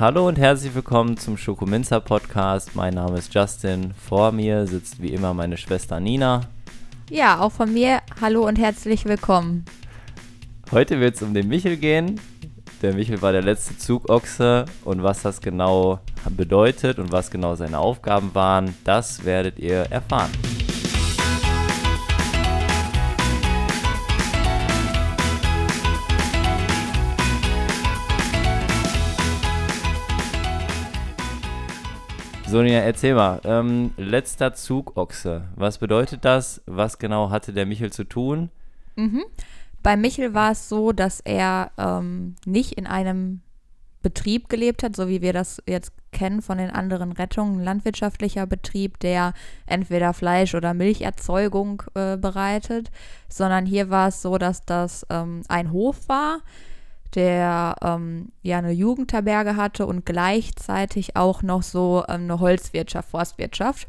Hallo und herzlich willkommen zum Schokominzer Podcast. Mein Name ist Justin. Vor mir sitzt wie immer meine Schwester Nina. Ja, auch von mir hallo und herzlich willkommen. Heute wird es um den Michel gehen. Der Michel war der letzte Zugochse und was das genau bedeutet und was genau seine Aufgaben waren, das werdet ihr erfahren. Sonja, erzähl mal, ähm, letzter Zugochse. Was bedeutet das? Was genau hatte der Michel zu tun? Mhm. Bei Michel war es so, dass er ähm, nicht in einem Betrieb gelebt hat, so wie wir das jetzt kennen von den anderen Rettungen, ein landwirtschaftlicher Betrieb, der entweder Fleisch- oder Milcherzeugung äh, bereitet, sondern hier war es so, dass das ähm, ein Hof war, der ähm, ja eine Jugendherberge hatte und gleichzeitig auch noch so ähm, eine Holzwirtschaft, Forstwirtschaft.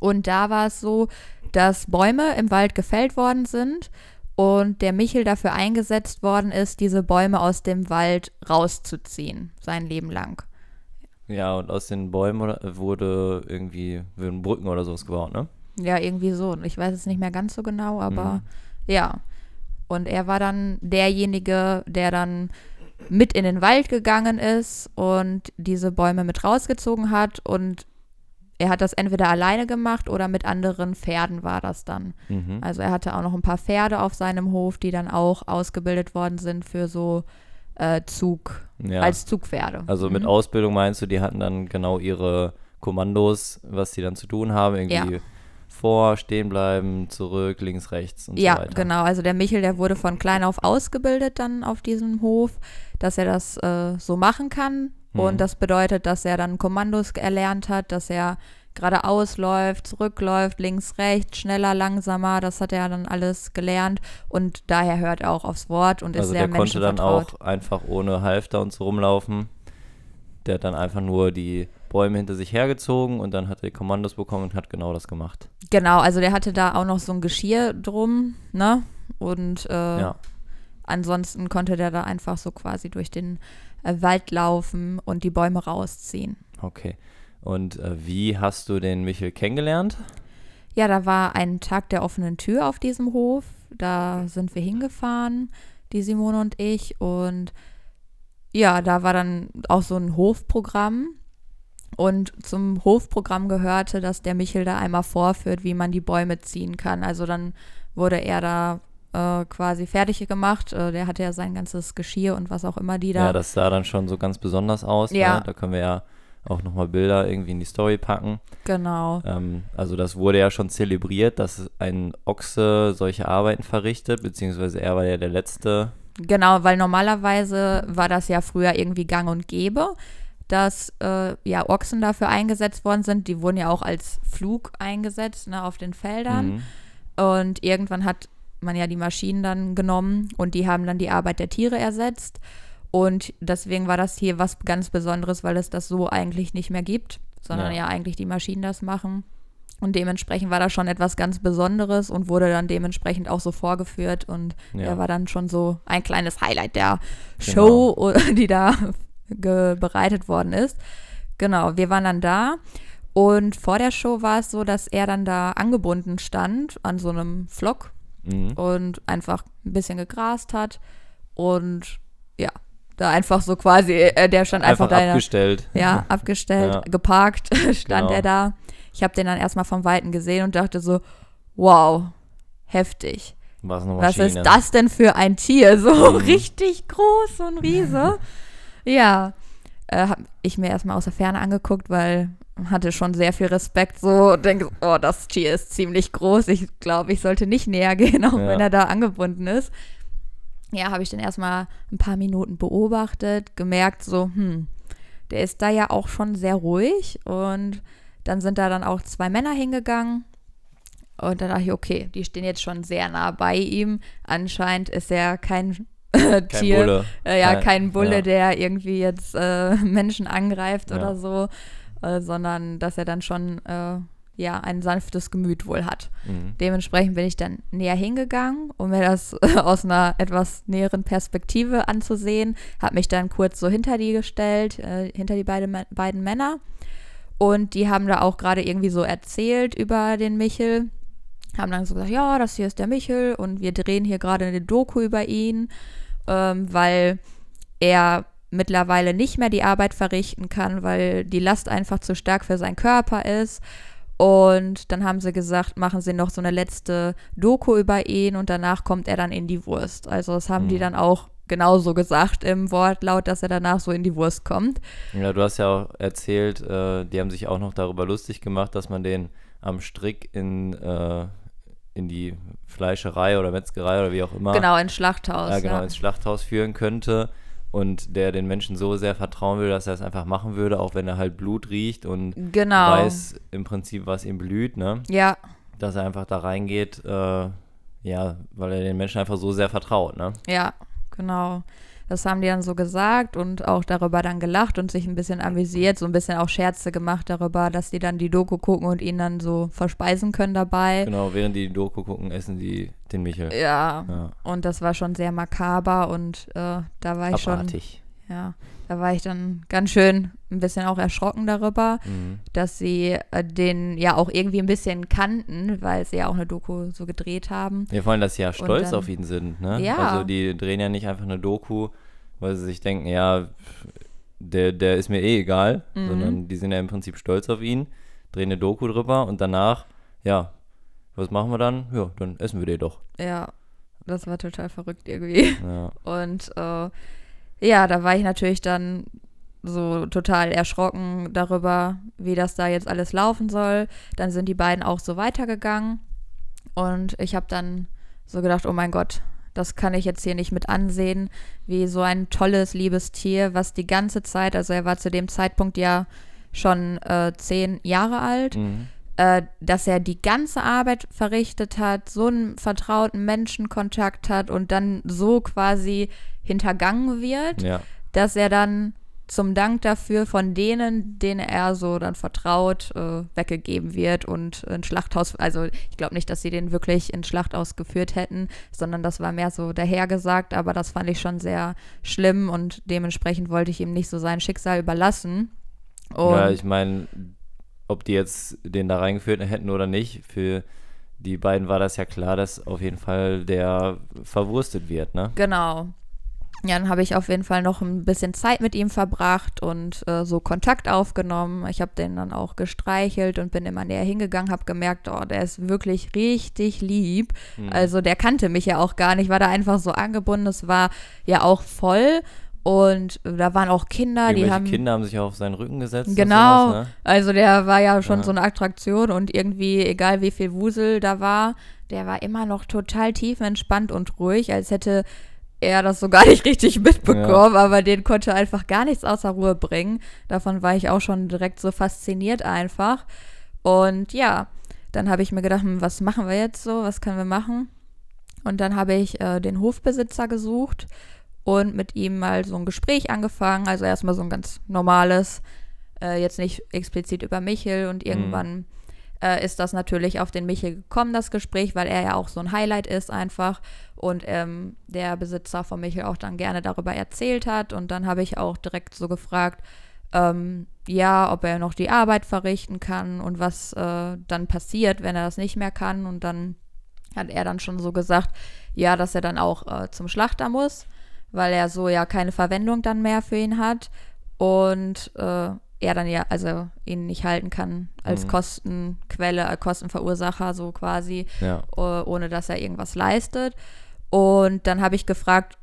Und da war es so, dass Bäume im Wald gefällt worden sind und der Michel dafür eingesetzt worden ist, diese Bäume aus dem Wald rauszuziehen, sein Leben lang. Ja, und aus den Bäumen wurde irgendwie wurden Brücken oder sowas gebaut, ne? Ja, irgendwie so. Ich weiß es nicht mehr ganz so genau, aber Mhm. ja. Und er war dann derjenige, der dann mit in den Wald gegangen ist und diese Bäume mit rausgezogen hat. Und er hat das entweder alleine gemacht oder mit anderen Pferden war das dann. Mhm. Also er hatte auch noch ein paar Pferde auf seinem Hof, die dann auch ausgebildet worden sind für so äh, Zug, Ja. als Zugpferde. also mit Mhm. Ausbildung meinst du, die hatten dann genau ihre Kommandos, was die dann zu tun haben, irgendwie Ja. Vor, stehen bleiben, zurück, links, rechts und Ja, so weiter. genau. Also der Michel, der wurde von klein auf ausgebildet dann auf diesem Hof, dass er das äh, so machen kann. Mhm. Und das bedeutet, dass er dann Kommandos erlernt hat, dass er geradeaus läuft, zurückläuft, links, rechts, schneller, langsamer. Das hat er dann alles gelernt. Und daher hört er auch aufs Wort und ist Also sehr der konnte dann auch einfach ohne Halfter und so rumlaufen. Der hat dann einfach nur die Bäume hinter sich hergezogen und dann hat er die Kommandos bekommen und hat genau das gemacht. Genau, also der hatte da auch noch so ein Geschirr drum, ne? Und äh, Ja. ansonsten konnte der da einfach so quasi durch den äh, Wald laufen und die Bäume rausziehen. Okay. Und äh, wie hast du den Michel kennengelernt? Ja, da war ein Tag der offenen Tür auf diesem Hof. Da sind wir hingefahren, die Simone und ich. Und ja, da war dann auch so ein Hofprogramm. Und zum Hofprogramm gehörte, dass der Michel da einmal vorführt, wie man die Bäume ziehen kann. Also dann wurde er da äh, quasi fertig gemacht. Äh, der hatte ja sein ganzes Geschirr und was auch immer die da. Ja, das sah dann schon so ganz besonders aus. Ja. Ne? Da können wir ja auch nochmal Bilder irgendwie in die Story packen. genau. Ähm, also das wurde ja schon zelebriert, dass ein Ochse solche Arbeiten verrichtet, beziehungsweise er war ja der Letzte. Genau, weil normalerweise war das ja früher irgendwie gang und gäbe, dass äh, ja Ochsen dafür eingesetzt worden sind. Die wurden ja auch als Flug eingesetzt ne, auf den Feldern. Mhm. Und irgendwann hat man ja die Maschinen dann genommen und die haben dann die Arbeit der Tiere ersetzt. Und deswegen war das hier was ganz Besonderes, weil es das so eigentlich nicht mehr gibt, sondern Ja. ja, eigentlich die Maschinen das machen. Und dementsprechend war das schon etwas ganz Besonderes und wurde dann dementsprechend auch so vorgeführt. Und Ja. er war dann schon so ein kleines Highlight der Genau. Show, die da bereitet worden ist. Genau, wir waren dann da. Und vor der Show war es so, dass er dann da angebunden stand an so einem Flock Mhm. und einfach ein bisschen gegrast hat. Und ja, da einfach so quasi, äh, der stand einfach, Einfach da. abgestellt. ja, abgestellt, Ja. geparkt stand Genau. er da. Ich habe den dann erstmal vom Weiten gesehen und dachte so, wow, heftig. Was Was ist das denn für ein Tier? So Mhm. richtig groß, so ein Riese. Ja, äh, habe ich mir erstmal aus der Ferne angeguckt, weil hatte schon sehr viel Respekt so und denke, oh, das Tier ist ziemlich groß. Ich glaube, ich sollte nicht näher gehen, auch Ja. wenn er da angebunden ist. Ja, habe ich dann erstmal ein paar Minuten beobachtet, gemerkt so, hm, der ist da ja auch schon sehr ruhig und dann sind da dann auch zwei Männer hingegangen und dann dachte ich, okay, die stehen jetzt schon sehr nah bei ihm. Anscheinend ist er kein Kein Tier, Bulle. äh, ja, Kein- kein Bulle, ja. der irgendwie jetzt äh, Menschen angreift Ja. oder so, äh, sondern dass er dann schon äh, ja ein sanftes Gemüt wohl hat. Mhm. Dementsprechend bin ich dann näher hingegangen, um mir das aus einer etwas näheren Perspektive anzusehen. Habe mich dann kurz so hinter die gestellt, äh, hinter die beide, beiden Männer. Und die haben da auch gerade irgendwie so erzählt über den Michel. Haben dann so gesagt, ja, das hier ist der Michel und wir drehen hier gerade eine Doku über ihn, ähm, weil er mittlerweile nicht mehr die Arbeit verrichten kann, weil die Last einfach zu stark für seinen Körper ist. Und dann haben sie gesagt, machen sie noch so eine letzte Doku über ihn und danach kommt er dann in die Wurst. Also das haben Mhm. die dann auch genauso gesagt im Wortlaut, dass er danach so in die Wurst kommt. Ja, du hast ja auch erzählt, äh, die haben sich auch noch darüber lustig gemacht, dass man den am Strick in, äh, in die Fleischerei oder Metzgerei oder wie auch immer, Genau, ins Schlachthaus. ja, genau, ja. ins Schlachthaus führen könnte und der den Menschen so sehr vertrauen will, dass er es einfach machen würde, auch wenn er halt Blut riecht und Genau. weiß im Prinzip, was ihm blüht, ne? Ja, Dass er einfach da reingeht, äh, ja, weil er den Menschen einfach so sehr vertraut, ne? ja, genau. Das haben die dann so gesagt und auch darüber dann gelacht und sich ein bisschen amüsiert, so ein bisschen auch Scherze gemacht darüber, dass die dann die Doku gucken und ihn dann so verspeisen können dabei. Genau, während die die Doku gucken, essen die den Michel. Ja, Ja. und das war schon sehr makaber und äh, da war ich schon, Abartig. ja, da war ich dann ganz schön ein bisschen auch erschrocken darüber, Mhm. dass sie äh, den ja auch irgendwie ein bisschen kannten, weil sie ja auch eine Doku so gedreht haben. Ja, vor allem, dass sie ja stolz dann- auf ihn sind, ne? Ja. Also die drehen ja nicht einfach eine Doku, weil sie sich denken, ja, der, der ist mir eh egal, Mhm. sondern die sind ja im Prinzip stolz auf ihn, drehen eine Doku drüber und danach, ja, was machen wir dann? Ja, dann essen wir den doch. Ja, das war total verrückt irgendwie. Ja. Und äh, ja, da war ich natürlich dann so total erschrocken darüber, wie das da jetzt alles laufen soll. Dann sind die beiden auch so weitergegangen. Und ich habe dann so gedacht, oh mein Gott, das kann ich jetzt hier nicht mit ansehen, wie so ein tolles, liebes Tier, was die ganze Zeit, also er war zu dem Zeitpunkt ja schon äh, zehn Jahre alt, Mhm. Äh, dass er die ganze Arbeit verrichtet hat, so einen vertrauten Menschenkontakt hat und dann so quasi hintergangen wird, ja. dass er dann zum Dank dafür von denen, denen er so dann vertraut, äh, weggegeben wird und ins Schlachthaus, also ich glaube nicht, dass sie den wirklich ins Schlachthaus geführt hätten, sondern das war mehr so dahergesagt, aber das fand ich schon sehr schlimm und dementsprechend wollte ich ihm nicht so sein Schicksal überlassen. Und ja, ich meine, ob die jetzt den da reingeführt hätten oder nicht, für die beiden war das ja klar, dass auf jeden Fall der verwurstet wird, ne? Genau. Ja, dann habe ich auf jeden Fall noch ein bisschen Zeit mit ihm verbracht und äh, so Kontakt aufgenommen. Ich habe den dann auch gestreichelt und bin immer näher hingegangen, habe gemerkt, oh, der ist wirklich richtig lieb. Mhm. Also der kannte mich ja auch gar nicht, war da einfach so angebunden. Es war ja auch voll und da waren auch Kinder, die haben Kinder haben sich auf seinen Rücken gesetzt. Genau. sowas, ne? Also der war ja schon Ja. so eine Attraktion und irgendwie, egal wie viel Wusel da war, der war immer noch total tiefenentspannt und ruhig, als hätte er das so gar nicht richtig mitbekommen, aber den konnte einfach gar nichts außer Ruhe bringen. Davon war ich auch schon direkt so fasziniert einfach. Und ja, dann habe ich mir gedacht, hm, was machen wir jetzt so, was können wir machen? Und dann habe ich äh, den Hofbesitzer gesucht und mit ihm mal so ein Gespräch angefangen. Also erstmal so ein ganz normales, äh, jetzt nicht explizit über Michel. Und irgendwann äh, ist das natürlich auf den Michel gekommen, das Gespräch, weil er ja auch so ein Highlight ist einfach. Und ähm, der Besitzer von Michel auch dann gerne darüber erzählt hat. Und dann habe ich auch direkt so gefragt, ähm, ja, ob er noch die Arbeit verrichten kann und was äh, dann passiert, wenn er das nicht mehr kann. Und dann hat er dann schon so gesagt, ja, dass er dann auch äh, zum Schlachter muss, weil er so ja keine Verwendung dann mehr für ihn hat und äh, er dann ja, also ihn nicht halten kann als Mhm. Kostenquelle, äh, Kostenverursacher so quasi, Ja. ohne dass er irgendwas leistet. Und dann habe ich gefragt,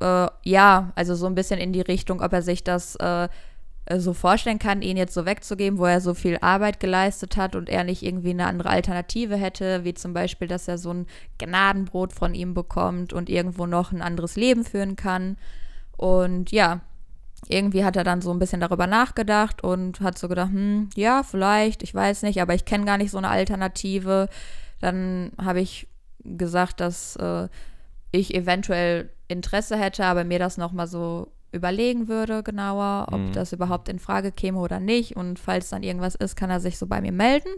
äh, ja, also so ein bisschen in die Richtung, ob er sich das äh, so vorstellen kann, ihn jetzt so wegzugeben, wo er so viel Arbeit geleistet hat und er nicht irgendwie eine andere Alternative hätte, wie zum Beispiel, dass er so ein Gnadenbrot von ihm bekommt und irgendwo noch ein anderes Leben führen kann. Und ja, irgendwie hat er dann so ein bisschen darüber nachgedacht und hat so gedacht, hm, ja, vielleicht, ich weiß nicht, aber ich kenne gar nicht so eine Alternative. Dann habe ich gesagt, dass äh, ich eventuell Interesse hätte, aber mir das nochmal so überlegen würde genauer, ob Mhm. das überhaupt in Frage käme oder nicht. Und falls dann irgendwas ist, kann er sich so bei mir melden.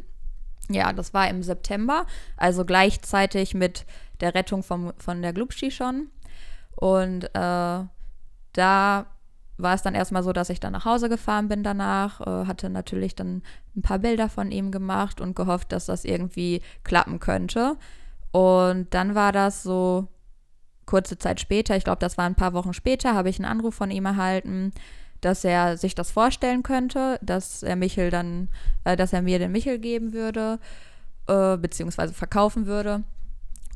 Ja, das war im September, also gleichzeitig mit der Rettung vom, von der Glubschi schon. Und äh, da war es dann erstmal so, dass ich dann nach Hause gefahren bin danach, äh, hatte natürlich dann ein paar Bilder von ihm gemacht und gehofft, dass das irgendwie klappen könnte. Und dann war das so kurze Zeit später, ich glaube, das war ein paar Wochen später, habe ich einen Anruf von ihm erhalten, dass er sich das vorstellen könnte, dass er Michel dann, äh, dass er mir den Michel geben würde, äh, beziehungsweise verkaufen würde.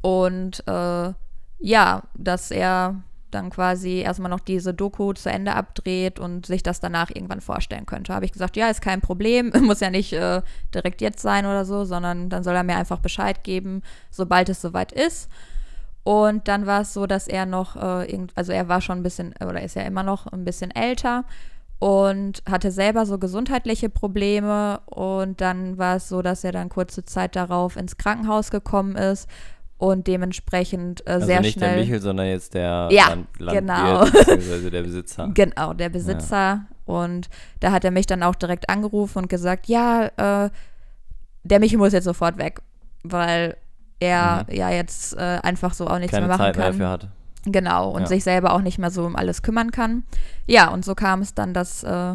Und äh, ja, dass er dann quasi erstmal noch diese Doku zu Ende abdreht und sich das danach irgendwann vorstellen könnte. Habe ich gesagt, ja, ist kein Problem, muss ja nicht äh, direkt jetzt sein oder so, sondern dann soll er mir einfach Bescheid geben, sobald es soweit ist. Und dann war es so, dass er noch, äh, irgend, also er war schon ein bisschen, oder ist ja immer noch ein bisschen älter und hatte selber so gesundheitliche Probleme. Und dann war es so, dass er dann kurze Zeit darauf ins Krankenhaus gekommen ist und dementsprechend äh, Also sehr nicht schnell. der Michel, sondern jetzt der Ja, Land genau. Landwirt beziehungsweise der Besitzer. Genau, der Besitzer. Und da hat er mich dann auch direkt angerufen und gesagt, ja, äh, der Michel muss jetzt sofort weg, weil er ja jetzt äh, einfach so auch nichts Keine mehr machen Zeit mehr kann. dafür hat. Genau, und Ja. sich selber auch nicht mehr so um alles kümmern kann. Ja, und so kam es dann, dass äh,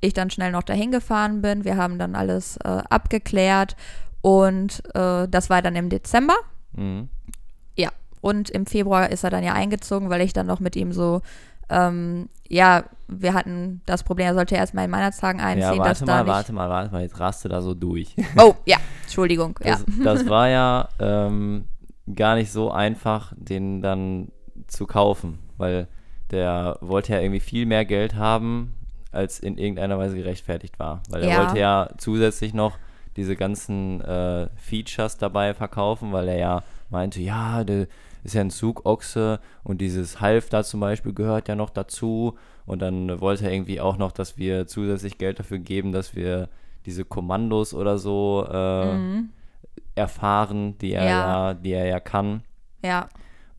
ich dann schnell noch dahin gefahren bin. Wir haben dann alles äh, abgeklärt und äh, das war dann im Dezember. Mhm. Ja, und im Februar ist er dann ja eingezogen, weil ich dann noch mit ihm so, ähm, ja, wir hatten das Problem, er sollte erstmal in Weihnachtstagen einziehen. Ja, dass warte da mal, warte mal, warte mal, jetzt raste da so durch. Oh, ja, Entschuldigung, ja. Das, das war ja ähm, gar nicht so einfach, den dann zu kaufen, weil der wollte ja irgendwie viel mehr Geld haben, als in irgendeiner Weise gerechtfertigt war. Weil er Ja. wollte ja zusätzlich noch diese ganzen äh, Features dabei verkaufen, weil er ja meinte, ja, der ist ja ein Zugochse und dieses Half da zum Beispiel gehört ja noch dazu. Und dann wollte er irgendwie auch noch, dass wir zusätzlich Geld dafür geben, dass wir diese Kommandos oder so äh, Mhm. erfahren, die er Ja. ja, die er ja kann. Ja,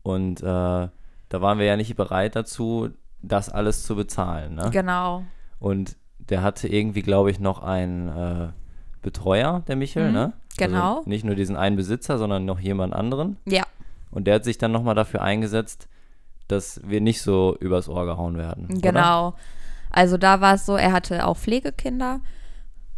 Und äh, da waren wir ja nicht bereit dazu, das alles zu bezahlen. Ne? genau. Und der hatte irgendwie, glaube ich, noch einen äh, Betreuer, der Michel, Mhm, ne? genau. Also nicht nur diesen einen Besitzer, sondern noch jemand anderen. Ja, Und der hat sich dann nochmal dafür eingesetzt, dass wir nicht so übers Ohr gehauen werden. Oder? Genau. Also da war es so, er hatte auch Pflegekinder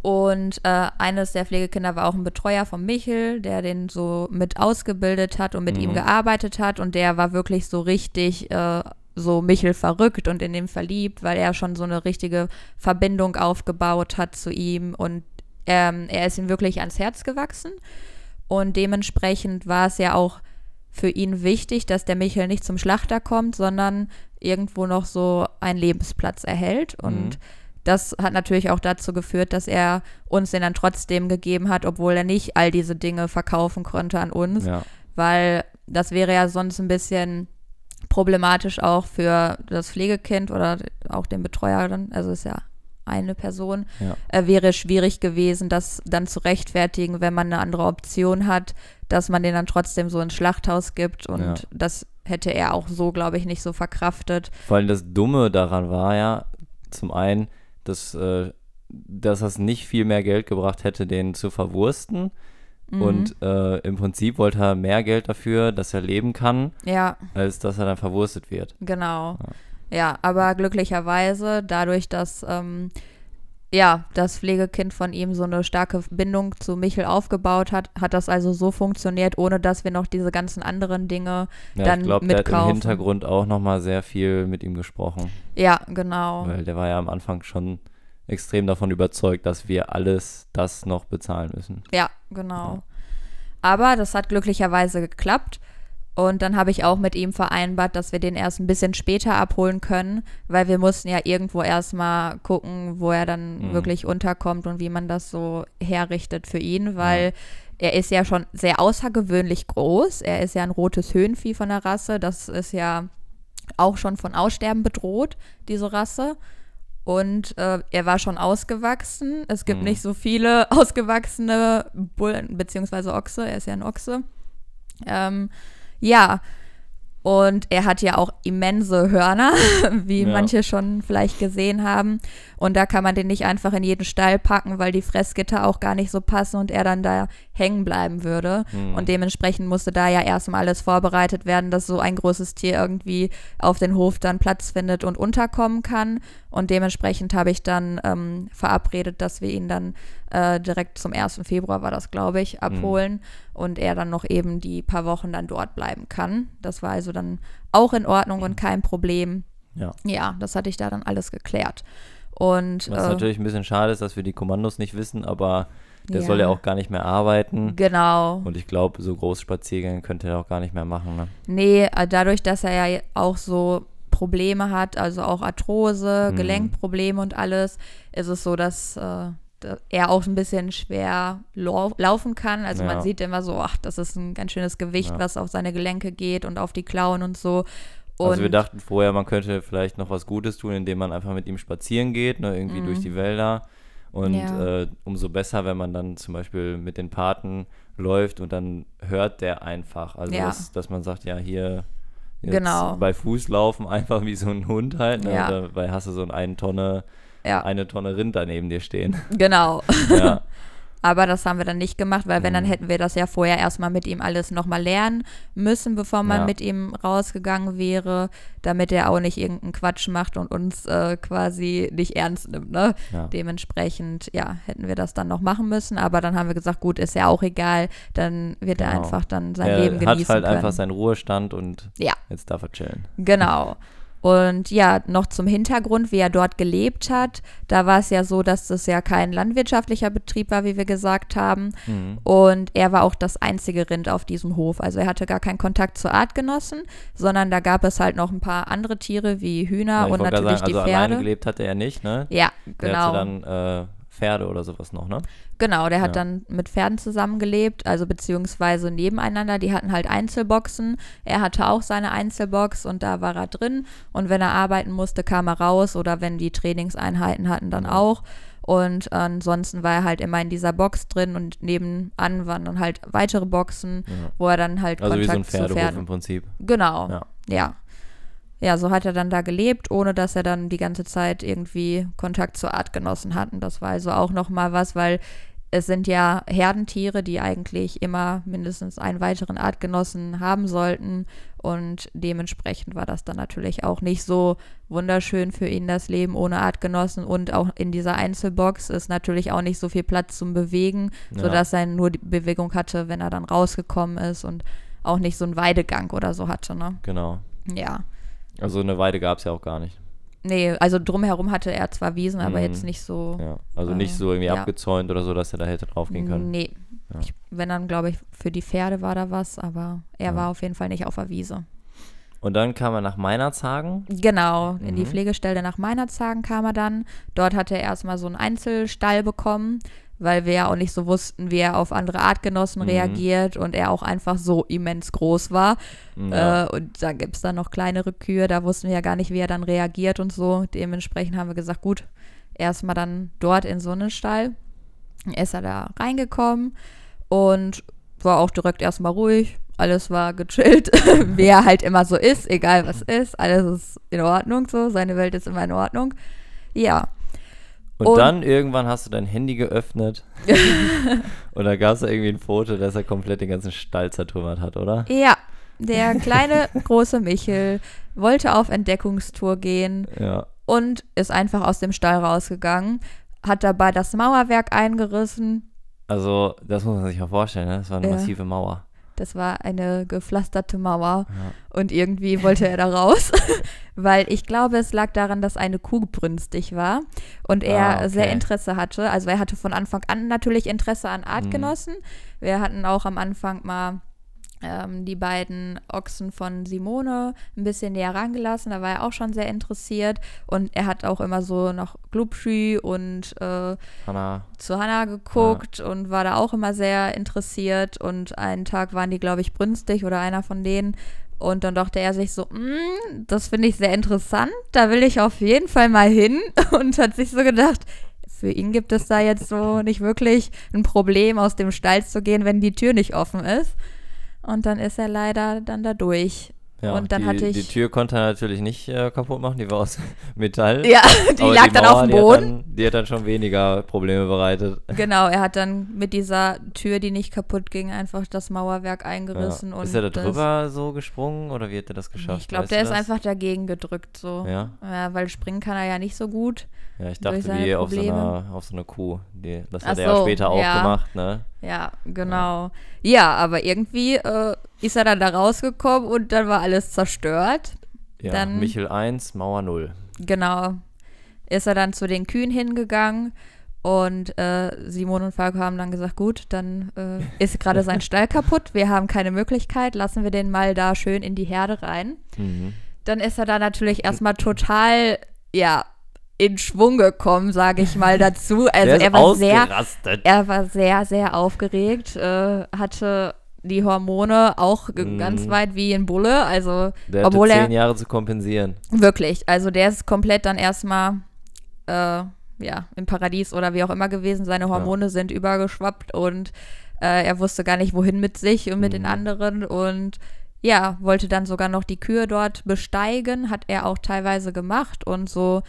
und äh, eines der Pflegekinder war auch ein Betreuer von Michel, der den so mit ausgebildet hat und mit ihm Mhm. gearbeitet hat und der war wirklich so richtig äh, so Michel verrückt und in ihn verliebt, weil er schon so eine richtige Verbindung aufgebaut hat zu ihm und ähm, er ist ihm wirklich ans Herz gewachsen und dementsprechend war es ja auch für ihn wichtig, dass der Michel nicht zum Schlachter kommt, sondern irgendwo noch so einen Lebensplatz erhält. Und Mhm. das hat natürlich auch dazu geführt, dass er uns den dann trotzdem gegeben hat, obwohl er nicht all diese Dinge verkaufen konnte an uns, Ja. weil das wäre ja sonst ein bisschen problematisch auch für das Pflegekind oder auch den Betreuer dann, also ist ja eine Person, Ja. äh, wäre schwierig gewesen, das dann zu rechtfertigen, wenn man eine andere Option hat, dass man den dann trotzdem so ins Schlachthaus gibt und Ja. das hätte er auch so, glaube ich, nicht so verkraftet. Vor allem das Dumme daran war ja, zum einen, dass, äh, dass das nicht viel mehr Geld gebracht hätte, den zu verwursten. Mhm. Und äh, im Prinzip wollte er mehr Geld dafür, dass er leben kann, Ja, als dass er dann verwurstet wird. genau. Ja, aber glücklicherweise, dadurch, dass ähm, ja, das Pflegekind von ihm so eine starke Bindung zu Michel aufgebaut hat, hat das also so funktioniert, ohne dass wir noch diese ganzen anderen Dinge Ja, dann ich glaube, der hat im mitkaufen. Hintergrund auch nochmal sehr viel mit ihm gesprochen. Ja, genau. Weil der war ja am Anfang schon extrem davon überzeugt, dass wir alles das noch bezahlen müssen. Ja, genau. Aber das hat glücklicherweise geklappt. Und dann habe ich auch mit ihm vereinbart, dass wir den erst ein bisschen später abholen können, weil wir mussten ja irgendwo erstmal gucken, wo er dann Mhm. wirklich unterkommt und wie man das so herrichtet für ihn, weil er ist ja schon sehr außergewöhnlich groß. Er ist ja ein rotes Höhenvieh von der Rasse. Das ist ja auch schon von Aussterben bedroht, diese Rasse. Und äh, er war schon ausgewachsen. Es gibt Mhm. nicht so viele ausgewachsene Bullen, beziehungsweise Ochse. Er ist ja ein Ochse. Ähm, ja, Und er hat ja auch immense Hörner, wie Ja. manche schon vielleicht gesehen haben. Und da kann man den nicht einfach in jeden Stall packen, weil die Fressgitter auch gar nicht so passen und er dann da hängen bleiben würde. Hm. Und dementsprechend musste da ja erstmal alles vorbereitet werden, dass so ein großes Tier irgendwie auf den Hof dann Platz findet und unterkommen kann. Und dementsprechend habe ich dann ähm, verabredet, dass wir ihn dann äh, direkt zum 1. Februar war das, glaube ich, abholen und er dann noch eben die paar Wochen dann dort bleiben kann. Das war also dann auch in Ordnung und kein Problem. Ja. Ja, das hatte ich da dann alles geklärt. Und Was äh, natürlich ein bisschen schade ist, dass wir die Kommandos nicht wissen, aber der Ja. soll ja auch gar nicht mehr arbeiten. genau. Und ich glaube, so Großspaziergänge könnte er auch gar nicht mehr machen. Ne? Nee, äh, dadurch, dass er ja auch so Probleme hat, also auch Arthrose, Mhm. Gelenkprobleme und alles, ist es so, dass äh, er auch ein bisschen schwer lau laufen kann. Also Ja. man sieht immer so, ach, das ist ein ganz schönes Gewicht, Ja. was auf seine Gelenke geht und auf die Klauen und so. Und also wir dachten vorher, man könnte vielleicht noch was Gutes tun, indem man einfach mit ihm spazieren geht, ne, irgendwie durch die Wälder. Und Mhm. Ja. äh, umso besser, wenn man dann zum Beispiel mit den Paten läuft und dann hört der einfach. Also dass, dass man sagt, ja, hier Genau. bei Fuß laufen, einfach wie so ein Hund halt. Ne? Dabei hast du so eine Tonne, ja, eine Tonne Rind daneben dir stehen. genau. ja. Aber das haben wir dann nicht gemacht, weil wenn, dann Mhm. hätten wir das ja vorher erstmal mit ihm alles nochmal lernen müssen, bevor man Ja. mit ihm rausgegangen wäre, damit er auch nicht irgendeinen Quatsch macht und uns äh, quasi nicht ernst nimmt. Ne? Ja. Dementsprechend, ja, hätten wir das dann noch machen müssen. Aber dann haben wir gesagt, gut, ist ja auch egal, dann wird er Genau. einfach dann sein er Leben hat genießen halt können. einfach seinen Ruhestand und Ja. jetzt darf er chillen. Genau. Und ja, noch zum Hintergrund, wie er dort gelebt hat. Da war es ja so, dass das ja kein landwirtschaftlicher Betrieb war, wie wir gesagt haben. Mhm. Und er war auch das einzige Rind auf diesem Hof. Also er hatte gar keinen Kontakt zu Artgenossen, sondern da gab es halt noch ein paar andere Tiere wie Hühner Ja, und natürlich sagen, also die alleine Pferde. gelebt hat er ja nicht, ne? Ja, Der genau. hatte dann äh, Pferde oder sowas noch, ne? Genau, der hat Ja. dann mit Pferden zusammengelebt, also beziehungsweise nebeneinander. Die hatten halt Einzelboxen. Er hatte auch seine Einzelbox und da war er drin. Und wenn er arbeiten musste, kam er raus oder wenn die Trainingseinheiten hatten, dann Ja. auch. Und ansonsten war er halt immer in dieser Box drin und nebenan waren dann halt weitere Boxen, Ja. wo er dann halt Also wie so ein Kontakt zu Pferdehof Pferden. im Prinzip. Genau, Ja. ja. Ja, so hat er dann da gelebt, ohne dass er dann die ganze Zeit irgendwie Kontakt zu Artgenossen hatten. Das war also auch nochmal was, weil es sind ja Herdentiere, die eigentlich immer mindestens einen weiteren Artgenossen haben sollten. Und dementsprechend war das dann natürlich auch nicht so wunderschön für ihn, das Leben ohne Artgenossen. Und auch in dieser Einzelbox ist natürlich auch nicht so viel Platz zum Bewegen, Ja. sodass er nur die Bewegung hatte, wenn er dann rausgekommen ist und auch nicht so einen Weidegang oder so hatte, ne? Genau. Ja. Also eine Weide gab es ja auch gar nicht. Nee, also drumherum hatte er zwar Wiesen, aber Mhm. jetzt nicht so. Ja. Also Äh, nicht so irgendwie ja. abgezäunt oder so, dass er da hätte draufgehen können. Nee. Ja. Ich, wenn dann, glaube ich, für die Pferde war da was, aber er Ja. war auf jeden Fall nicht auf der Wiese. Und dann kam er nach Meinerzhagen. Genau, in die Mhm. Pflegestelle nach Meinerzhagen kam er dann. Dort hat er erstmal so einen Einzelstall bekommen, weil wir ja auch nicht so wussten, wie er auf andere Artgenossen Mhm. reagiert und er auch einfach so immens groß war. Ja. Äh, und da gibt es dann noch kleinere Kühe, da wussten wir ja gar nicht, wie er dann reagiert und so. Dementsprechend haben wir gesagt, gut, erstmal dann dort in so einen Stall. Ist er da reingekommen und war auch direkt erstmal ruhig. Alles war gechillt, wie er halt immer so ist, egal was ist. Alles ist in Ordnung so, seine Welt ist immer in Ordnung. Ja, und, und- dann irgendwann hast du dein Handy geöffnet und da gab es irgendwie ein Foto, dass er komplett den ganzen Stall zertrümmert hat, oder? ja. Der kleine, große Michel wollte auf Entdeckungstour gehen Ja. und ist einfach aus dem Stall rausgegangen, hat dabei das Mauerwerk eingerissen. Also, das muss man sich mal vorstellen, ne? Das war eine Ja. massive Mauer. Das war eine gepflasterte Mauer Ja. und irgendwie wollte er da raus, weil ich glaube, es lag daran, dass eine Kuh brünstig war und er Ah, okay. sehr Interesse hatte. Also er hatte von Anfang an natürlich Interesse an Artgenossen. Wir hatten auch am Anfang mal ähm, die beiden Ochsen von Simone ein bisschen näher rangelassen. Da war er auch schon sehr interessiert und er hat auch immer so nach Glubschü und äh, Hanna, zu Hannah geguckt und war da auch immer sehr interessiert. Und einen Tag waren die, glaube ich, brünstig oder einer von denen. Und dann dachte er sich so, "Mm, das finde ich sehr interessant, da will ich auf jeden Fall mal hin. Und hat sich so gedacht, für ihn gibt es da jetzt so nicht wirklich ein Problem, aus dem Stall zu gehen, wenn die Tür nicht offen ist. Und dann ist er leider dann da durch. Ja, und dann die, hatte ich. die Tür konnte er natürlich nicht äh, kaputt machen, die war aus Metall. ja, die Aber lag dann Mauer, auf dem die hat Boden. Dann, die hat dann schon weniger Probleme bereitet. Genau, er hat dann mit dieser Tür, die nicht kaputt ging, einfach das Mauerwerk eingerissen. Ja. Und Ist er da drüber so gesprungen oder wie hat er das geschafft? Ich glaube, der ist einfach dagegen gedrückt so. Ja? Ja, weil springen kann er ja nicht so gut. Ja, ich dachte wie auf so, einer, auf so einer Kuh. Die, das Ach hat er ja so, später auch ja. gemacht, ne? Ja, genau. Ja, aber irgendwie äh, ist er dann da rausgekommen und dann war alles zerstört. Ja, Dann- Michel 1, Mauer 0. Genau. Ist er dann zu den Kühen hingegangen und äh, Simon und Falco haben dann gesagt, gut, dann äh, ist gerade sein Stall kaputt, wir haben keine Möglichkeit, lassen wir den mal da schön in die Herde rein. Mhm. Dann ist er da natürlich erstmal total, ja, in Schwung gekommen, sage ich mal dazu. Also er war sehr, er war sehr, sehr aufgeregt, äh, hatte die Hormone auch Mhm. ganz weit wie ein Bulle. Also Der obwohl hatte er zehn Jahre zu kompensieren. wirklich, also der ist komplett dann erstmal äh, ja im Paradies oder wie auch immer gewesen. Seine Hormone sind übergeschwappt und äh, er wusste gar nicht wohin mit sich und mit den Mhm. anderen und ja, wollte dann sogar noch die Kühe dort besteigen, hat er auch teilweise gemacht und so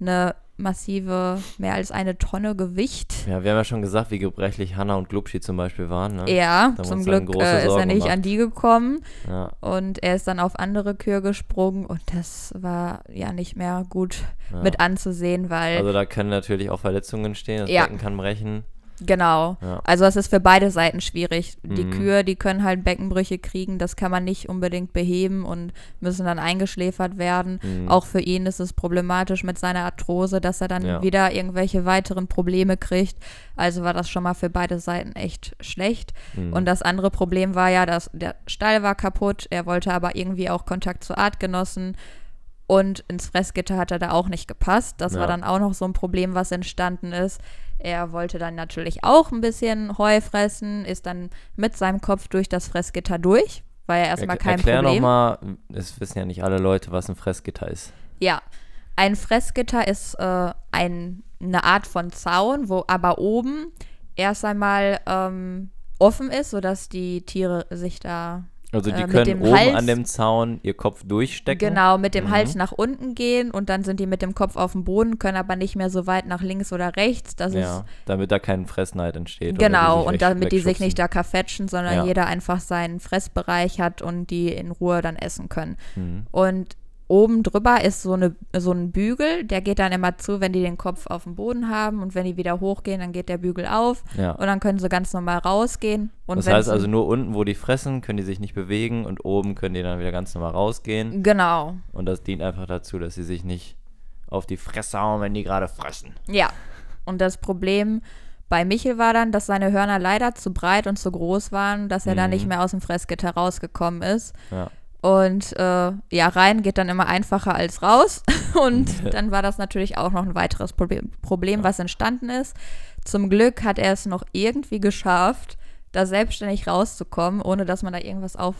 eine massive, mehr als eine Tonne Gewicht Ja, wir haben ja schon gesagt, wie gebrechlich Hanna und Glubschi zum Beispiel waren, ne? Ja, zum Glück äh, ist er nicht gemacht. an die gekommen Ja, und er ist dann auf andere Kühe gesprungen und das war ja nicht mehr gut ja. mit anzusehen, weil Also da können natürlich auch Verletzungen entstehen, das Ja. Becken kann brechen. Genau, Ja. also es ist für beide Seiten schwierig. Die Mhm. Kühe, die können halt Beckenbrüche kriegen, das kann man nicht unbedingt beheben und müssen dann eingeschläfert werden. Mhm. Auch für ihn ist es problematisch mit seiner Arthrose, dass er dann Ja. wieder irgendwelche weiteren Probleme kriegt. Also war das schon mal für beide Seiten echt schlecht. Mhm. Und das andere Problem war ja, dass der Stall war kaputt. Er wollte aber irgendwie auch Kontakt zu Artgenossen. Und ins Fressgitter hat er da auch nicht gepasst. Das Ja. war dann auch noch so ein Problem, was entstanden ist. Er wollte dann natürlich auch ein bisschen Heu fressen, ist dann mit seinem Kopf durch das Fressgitter durch. War ja erstmal Er- kein Erklär Problem. nochmal, es wissen ja nicht alle Leute, was ein Fressgitter ist. Ja, ein Fressgitter ist äh, ein, eine Art von Zaun, wo aber oben erst einmal ähm, offen ist, sodass die Tiere sich da Also die Äh, können oben Hals- an dem Zaun ihr Kopf durchstecken. genau mit dem Mhm. Hals nach unten gehen und dann sind die mit dem Kopf auf dem Boden, können aber nicht mehr so weit nach links oder rechts. Das Ja, damit da kein Fressneid entsteht. genau und damit die sich nicht da verfetschen, sondern Ja. jeder einfach seinen Fressbereich hat und die in Ruhe dann essen können. Mhm. Und oben drüber ist so, eine, so ein Bügel, der geht dann immer zu, wenn die den Kopf auf dem Boden haben und wenn die wieder hochgehen, dann geht der Bügel auf Ja. und dann können sie ganz normal rausgehen. Und das heißt also nur unten, wo die fressen, können die sich nicht bewegen und oben können die dann wieder ganz normal rausgehen. Genau, Und das dient einfach dazu, dass sie sich nicht auf die Fresse hauen, wenn die gerade fressen. ja. Und das Problem bei Michel war dann, dass seine Hörner leider zu breit und zu groß waren, dass er da Mhm. nicht mehr aus dem Fressgitter rausgekommen ist. Ja. Und äh, ja, rein geht dann immer einfacher als raus. Und dann war das natürlich auch noch ein weiteres Problem, Problem was entstanden ist. Zum Glück hat er es noch irgendwie geschafft, da selbstständig rauszukommen, ohne dass man da irgendwas auf,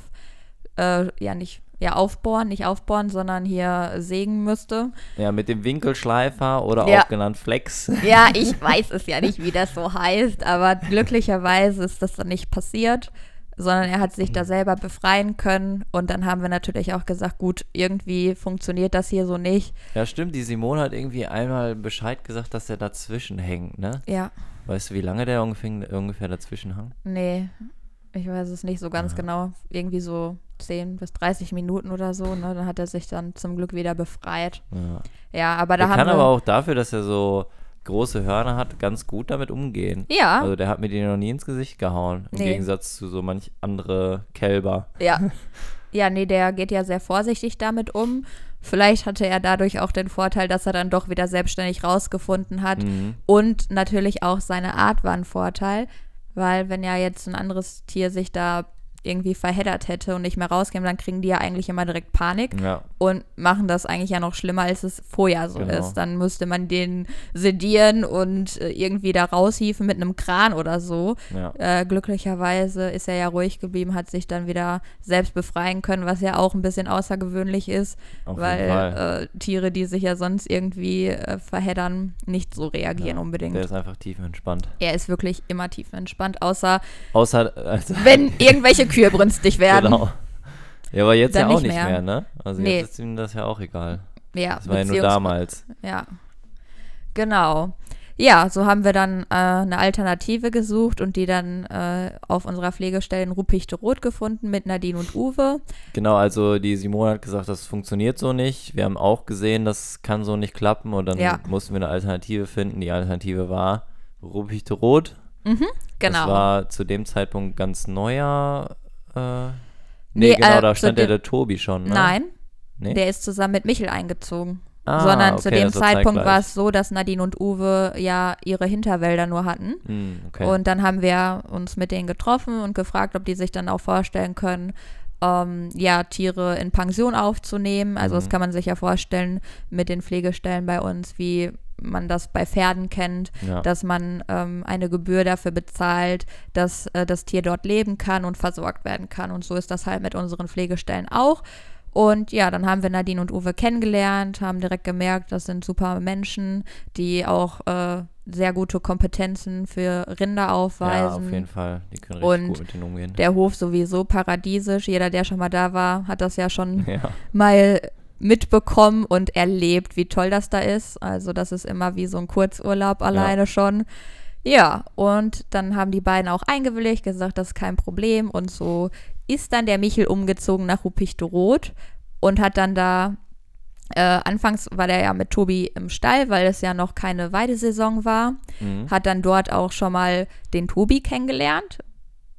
äh, ja, nicht, ja, aufbohren, nicht aufbohren, sondern hier sägen müsste. ja, mit dem Winkelschleifer oder Ja. auch genannt Flex. Ja, ich weiß es ja nicht, wie das so heißt, aber glücklicherweise ist das dann nicht passiert, sondern er hat sich da selber befreien können. Und dann haben wir natürlich auch gesagt, gut, irgendwie funktioniert das hier so nicht. Ja, stimmt. Die Simone hat irgendwie einmal Bescheid gesagt, dass er dazwischen hängt, ne? Ja, Weißt du, wie lange der ungefähr, ungefähr dazwischen hang? nee, ich weiß es nicht so ganz genau. Irgendwie so 10 bis 30 Minuten oder so. Ne? Dann hat er sich dann zum Glück wieder befreit. Ja. Ja, aber da Der haben kann wir. aber auch dafür, dass er so große Hörner hat, ganz gut damit umgehen. ja, Also der hat mir die noch nie ins Gesicht gehauen. Im Nee. Gegensatz zu so manch andere Kälber. Ja. Ja, nee, der geht ja sehr vorsichtig damit um. Vielleicht hatte er dadurch auch den Vorteil, dass er dann doch wieder selbstständig rausgefunden hat. Mhm. Und natürlich auch seine Art war ein Vorteil, weil wenn ja jetzt ein anderes Tier sich da irgendwie verheddert hätte und nicht mehr rauskäme, dann kriegen die ja eigentlich immer direkt Panik Ja, und machen das eigentlich ja noch schlimmer, als es vorher so Genau. ist. Dann müsste man den sedieren und äh, irgendwie da raushieven mit einem Kran oder so. ja. Äh, glücklicherweise ist er ja ruhig geblieben, hat sich dann wieder selbst befreien können, was ja auch ein bisschen außergewöhnlich ist, Auf weil äh, Tiere, die sich ja sonst irgendwie äh, verheddern, nicht so reagieren Ja, unbedingt. Der ist einfach tiefenentspannt. er ist wirklich immer tief entspannt, außer Außer, also, wenn irgendwelche Kühe brünstig werden. genau. Ja, aber jetzt Dann ja auch nicht mehr, mehr. ne? Also Nee. jetzt ist ihm das ja auch egal. Ja, Das war ja nur damals. Ja, genau. Ja, so haben wir dann äh, eine Alternative gesucht und die dann äh, auf unserer Pflegestelle in Rupichte Rot gefunden mit Nadine und Uwe. Genau, also die Simone hat gesagt, das funktioniert so nicht. Wir haben auch gesehen, das kann so nicht klappen und dann Ja. mussten wir eine Alternative finden. Die Alternative war Ruppichte Rot. Genau. Das war zu dem Zeitpunkt ganz neuer. Äh, nee, Nee, genau, äh, da zu stand ja dem- der Tobi schon. Ne? Nein, Nee? der ist zusammen mit Michel eingezogen. Ah, Sondern zu okay, dem das war Zeitpunkt war es so, dass Nadine und Uwe ja ihre Hinterwälder nur hatten. Hm, okay. Und dann haben wir uns mit denen getroffen und gefragt, ob die sich dann auch vorstellen können, ähm, ja, Tiere in Pension aufzunehmen. Also das Mhm. kann man sich ja vorstellen mit den Pflegestellen bei uns, wie man das bei Pferden kennt, ja. dass man ähm, eine Gebühr dafür bezahlt, dass äh, das Tier dort leben kann und versorgt werden kann. Und so ist das halt mit unseren Pflegestellen auch. Und ja, dann haben wir Nadine und Uwe kennengelernt, haben direkt gemerkt, das sind super Menschen, die auch äh, sehr gute Kompetenzen für Rinder ja, aufweisen. auf jeden Fall. Die können richtig Und gut mit denen umgehen. Der Hof sowieso paradiesisch. Jeder, der schon mal da war, hat das ja schon ja. mal mitbekommen und erlebt, wie toll das da ist. Also das ist immer wie so ein Kurzurlaub alleine schon. Ja, und dann haben die beiden auch eingewilligt, gesagt, das ist kein Problem. Und so ist dann der Michel umgezogen nach Rupichte Rot und hat dann da, äh, anfangs war der ja mit Tobi im Stall, weil es ja noch keine Weidesaison war, Mhm. hat dann dort auch schon mal den Tobi kennengelernt,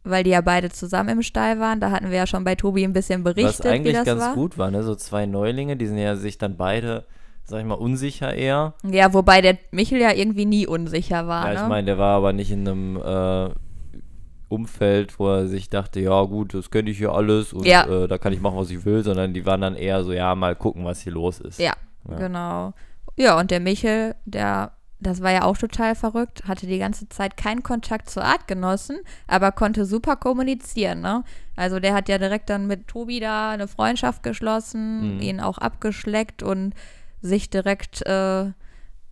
weil die ja beide zusammen im Stall waren. Da hatten wir ja schon bei Tobi ein bisschen Was berichtet, wie eigentlich das ganz war. gut war, ne? So zwei Neulinge, die sind ja sich dann beide, sag ich mal, unsicher eher. Ja, wobei der Michel ja irgendwie nie unsicher war. Ja, ich ne? meine, der war aber nicht in einem äh, Umfeld, wo er sich dachte, ja gut, das könnte ich hier alles und Ja. äh, da kann ich machen, was ich will, sondern die waren dann eher so, ja, mal gucken, was hier los ist. Ja, Ja. genau. Ja, und der Michel, der, das war ja auch total verrückt, hatte die ganze Zeit keinen Kontakt zu Artgenossen, aber konnte super kommunizieren, ne? Also der hat ja direkt dann mit Tobi da eine Freundschaft geschlossen, Mhm. ihn auch abgeschleckt und sich direkt, äh,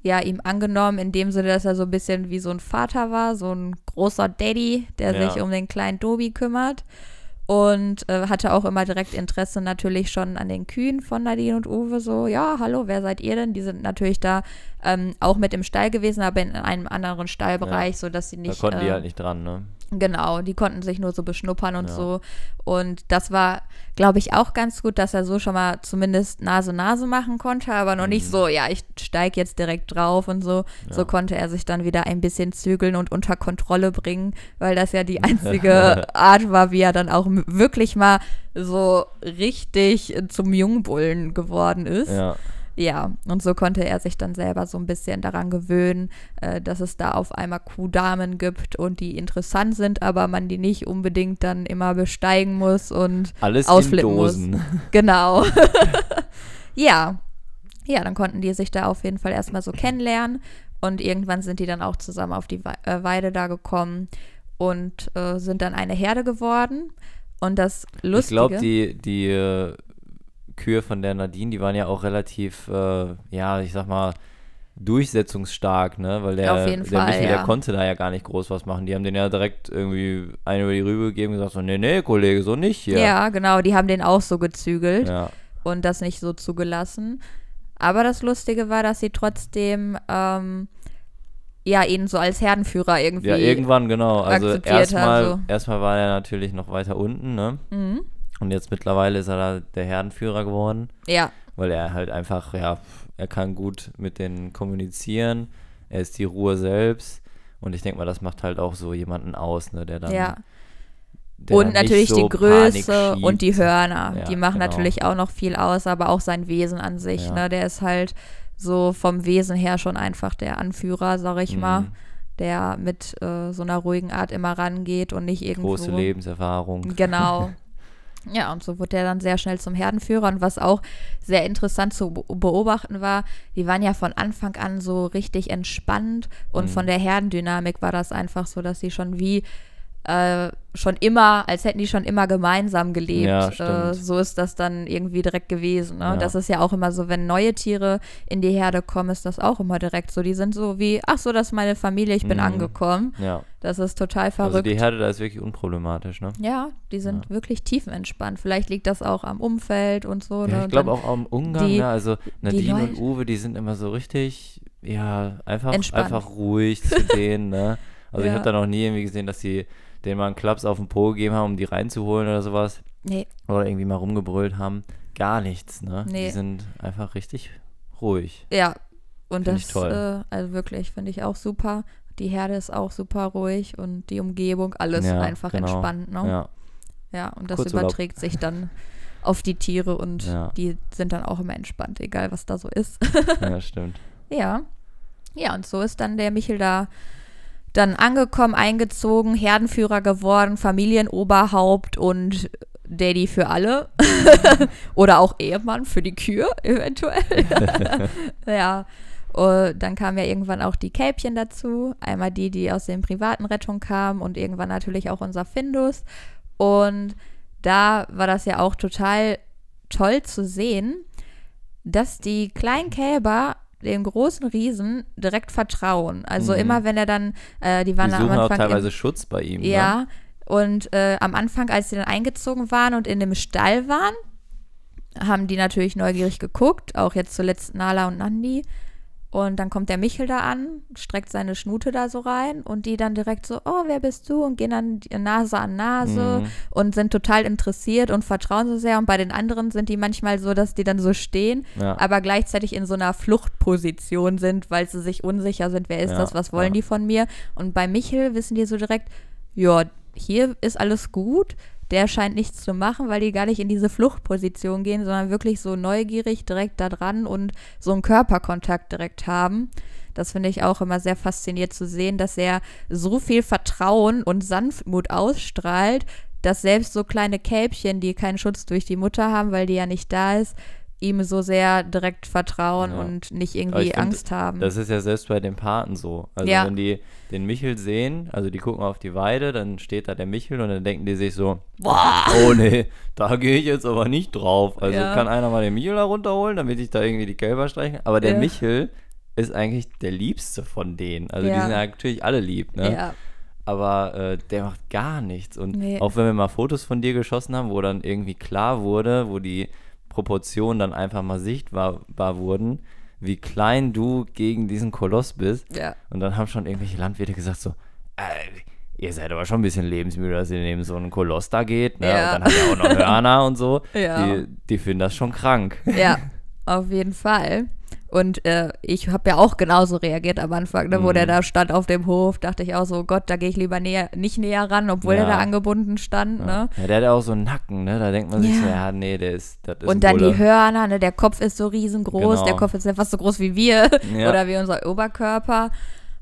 ja, ihm angenommen, in dem Sinne, dass er so ein bisschen wie so ein Vater war, so ein großer Daddy, der Ja. sich um den kleinen Tobi kümmert. Und äh, hatte auch immer direkt Interesse natürlich schon an den Kühen von Nadine und Uwe. So, ja, hallo, wer seid ihr denn? Die sind natürlich da ähm, auch mit im Stall gewesen, aber in einem anderen Stallbereich, Ja. sodass sie Da nicht. konnten die äh, halt nicht dran, ne? Genau, die konnten sich nur so beschnuppern und Ja. so. Und das war, glaube ich, auch ganz gut, dass er so schon mal zumindest Nase-Nase machen konnte, aber noch nicht Mhm. so, ja, ich steige jetzt direkt drauf und so. So Ja. konnte er sich dann wieder ein bisschen zügeln und unter Kontrolle bringen, weil das ja die einzige Art war, wie er dann auch wirklich mal so richtig zum Jungbullen geworden ist. Ja. Ja, und so konnte er sich dann selber so ein bisschen daran gewöhnen, äh, dass es da auf einmal Kuhdamen gibt und die interessant sind, aber man die nicht unbedingt dann immer besteigen muss und Alles in Ausflippen muss. Dosen. genau. ja. Ja, dann konnten die sich da auf jeden Fall erstmal so kennenlernen und irgendwann sind die dann auch zusammen auf die äh, Weide da gekommen und äh, sind dann eine Herde geworden. Und das Lustige. Ich glaube, die, die äh, Kühe von der Nadine, die waren ja auch relativ, äh, ja, ich sag mal, durchsetzungsstark, ne? Weil der, Auf jeden der Fall, Michael, ja. der konnte da ja gar nicht groß was machen. Die haben den ja direkt irgendwie eine über die Rübe gegeben und gesagt, so, nee, nee, Kollege, so nicht hier. ja, genau, die haben den auch so gezügelt. Ja, und das nicht so zugelassen. Aber das Lustige war, dass sie trotzdem ähm, ja ihn so als Herdenführer irgendwie. ja irgendwann, genau. Also erstmal, so. erstmal war er natürlich noch weiter unten, ne? Mhm. Und jetzt mittlerweile ist er da der Herdenführer geworden. Ja, weil er halt einfach, ja, er kann gut mit denen kommunizieren, er ist die Ruhe selbst und ich denke mal, das macht halt auch so jemanden aus, ne, der dann ja. der Und dann natürlich so die Größe und die. Hörner. Ja, die machen genau. natürlich auch noch viel aus, aber auch sein Wesen an sich. Ja. Ne? Der ist halt so vom Wesen her schon einfach der Anführer, sag ich mal. Mhm. Der mit äh, so einer ruhigen Art immer rangeht und nicht irgendwo. Große Lebenserfahrung. Genau. Ja, und so wurde er dann sehr schnell zum Herdenführer. Und was auch sehr interessant zu be- beobachten war, die waren ja von Anfang an so richtig entspannt. Und Mhm. von der Herdendynamik war das einfach so, dass sie schon wie äh, schon immer, als hätten die schon immer gemeinsam gelebt. Ja, äh, so ist das dann irgendwie direkt gewesen. Ne? Ja. Das ist ja auch immer so, wenn neue Tiere in die Herde kommen, ist das auch immer direkt so. Die sind so wie, ach so, das ist meine Familie, ich bin Mhm. angekommen. Ja. Das ist total verrückt. Also die Herde da ist wirklich unproblematisch, ne? ja, die sind wirklich tiefenentspannt. Vielleicht liegt das auch am Umfeld und so. ne? Ja, ich Und glaube auch am Umgang, die- ne? Also Nadine und Uwe, die sind immer so richtig, ja, einfach, Entspannt. einfach ruhig zu denen, ne? Also ich Ja. habe da noch nie irgendwie gesehen, dass die denen mal einen Klaps auf den Po gegeben haben, um die reinzuholen oder sowas. Nee, Oder irgendwie mal rumgebrüllt haben. Gar nichts, ne? Nee. Die sind einfach richtig ruhig. ja. Und Find das. Äh, also wirklich, finde ich auch super. Die Herde ist auch super ruhig und die Umgebung, alles Ja, einfach genau. entspannt. Ne? Ja. Ja, und das Kurzurlaub. überträgt sich dann auf die Tiere und Ja. die sind dann auch immer entspannt, egal was da so ist. ja, stimmt. ja. Ja, und so ist dann der Michel da dann angekommen, eingezogen, Herdenführer geworden, Familienoberhaupt und Daddy für alle. Oder auch Ehemann für die Kühe, eventuell. ja. Uh, dann kamen ja irgendwann auch die Kälbchen dazu. Einmal die, die aus den privaten Rettungen kamen und irgendwann natürlich auch unser Findus. Und da war das ja auch total toll zu sehen, dass die kleinen Kälber den großen Riesen direkt vertrauen. Also Mhm. immer wenn er dann, äh, die waren Die am suchen auch Anfang im- teilweise Schutz bei ihm. Ne? ja, und äh, am Anfang, als sie dann eingezogen waren und in dem Stall waren, haben die natürlich neugierig geguckt, auch jetzt zuletzt Nala und Nandi. Und dann kommt der Michel da an, streckt seine Schnute da so rein und die dann direkt so, oh, wer bist du? Und gehen dann Nase an Nase Mhm. und sind total interessiert und vertrauen so sehr. Und bei den anderen sind die manchmal so, dass die dann so stehen, Ja. aber gleichzeitig in so einer Fluchtposition sind, weil sie sich unsicher sind, wer ist Ja, das, was wollen ja. die von mir? Und bei Michel wissen die so direkt, ja, hier ist alles gut, der scheint nichts zu machen, weil die gar nicht in diese Fluchtposition gehen, sondern wirklich so neugierig direkt da dran und so einen Körperkontakt direkt haben. Das finde ich auch immer sehr faszinierend zu sehen, dass er so viel Vertrauen und Sanftmut ausstrahlt, dass selbst so kleine Kälbchen, die keinen Schutz durch die Mutter haben, weil die ja nicht da ist, ihm so sehr direkt vertrauen Ja. und nicht irgendwie find, Angst haben. Das ist ja selbst bei den Paten so. Also Ja. wenn die den Michel sehen, also die gucken auf die Weide, dann steht da der Michel und dann denken die sich so, Boah! oh nee, da gehe ich jetzt aber nicht drauf. Also Ja. kann einer mal den Michel da runterholen, damit ich da irgendwie die Kälber streichen. Aber der. Michel ist eigentlich der liebste von denen. Also die sind ja natürlich alle lieb, ne? Ja, aber äh, der macht gar nichts. Und Nee. auch wenn wir mal Fotos von dir geschossen haben, wo dann irgendwie klar wurde, wo die Proportionen dann einfach mal sichtbar wurden, wie klein du gegen diesen Koloss bist. ja. Und dann haben schon irgendwelche Landwirte gesagt so, äh, ihr seid aber schon ein bisschen lebensmüde, dass ihr neben so einen Koloss da geht. Ne? Ja. Und dann hat er auch noch Hörner und so. Ja. Die, die finden das schon krank. Ja, auf jeden Fall. Und äh, ich habe ja auch genauso reagiert am Anfang, ne, wo Mhm. der da stand auf dem Hof, dachte ich auch so, Gott, da gehe ich lieber näher, nicht näher ran, obwohl Ja. der da angebunden stand, Ja. ne? ja, der hat ja auch so einen Nacken, ne? Da denkt man sich Ja. so, ja, nee, der ist, das ist Und dann Bulle. die Hörner, ne? Der Kopf ist so riesengroß, Genau. der Kopf ist ja fast so groß wie wir Ja. oder wie unser Oberkörper.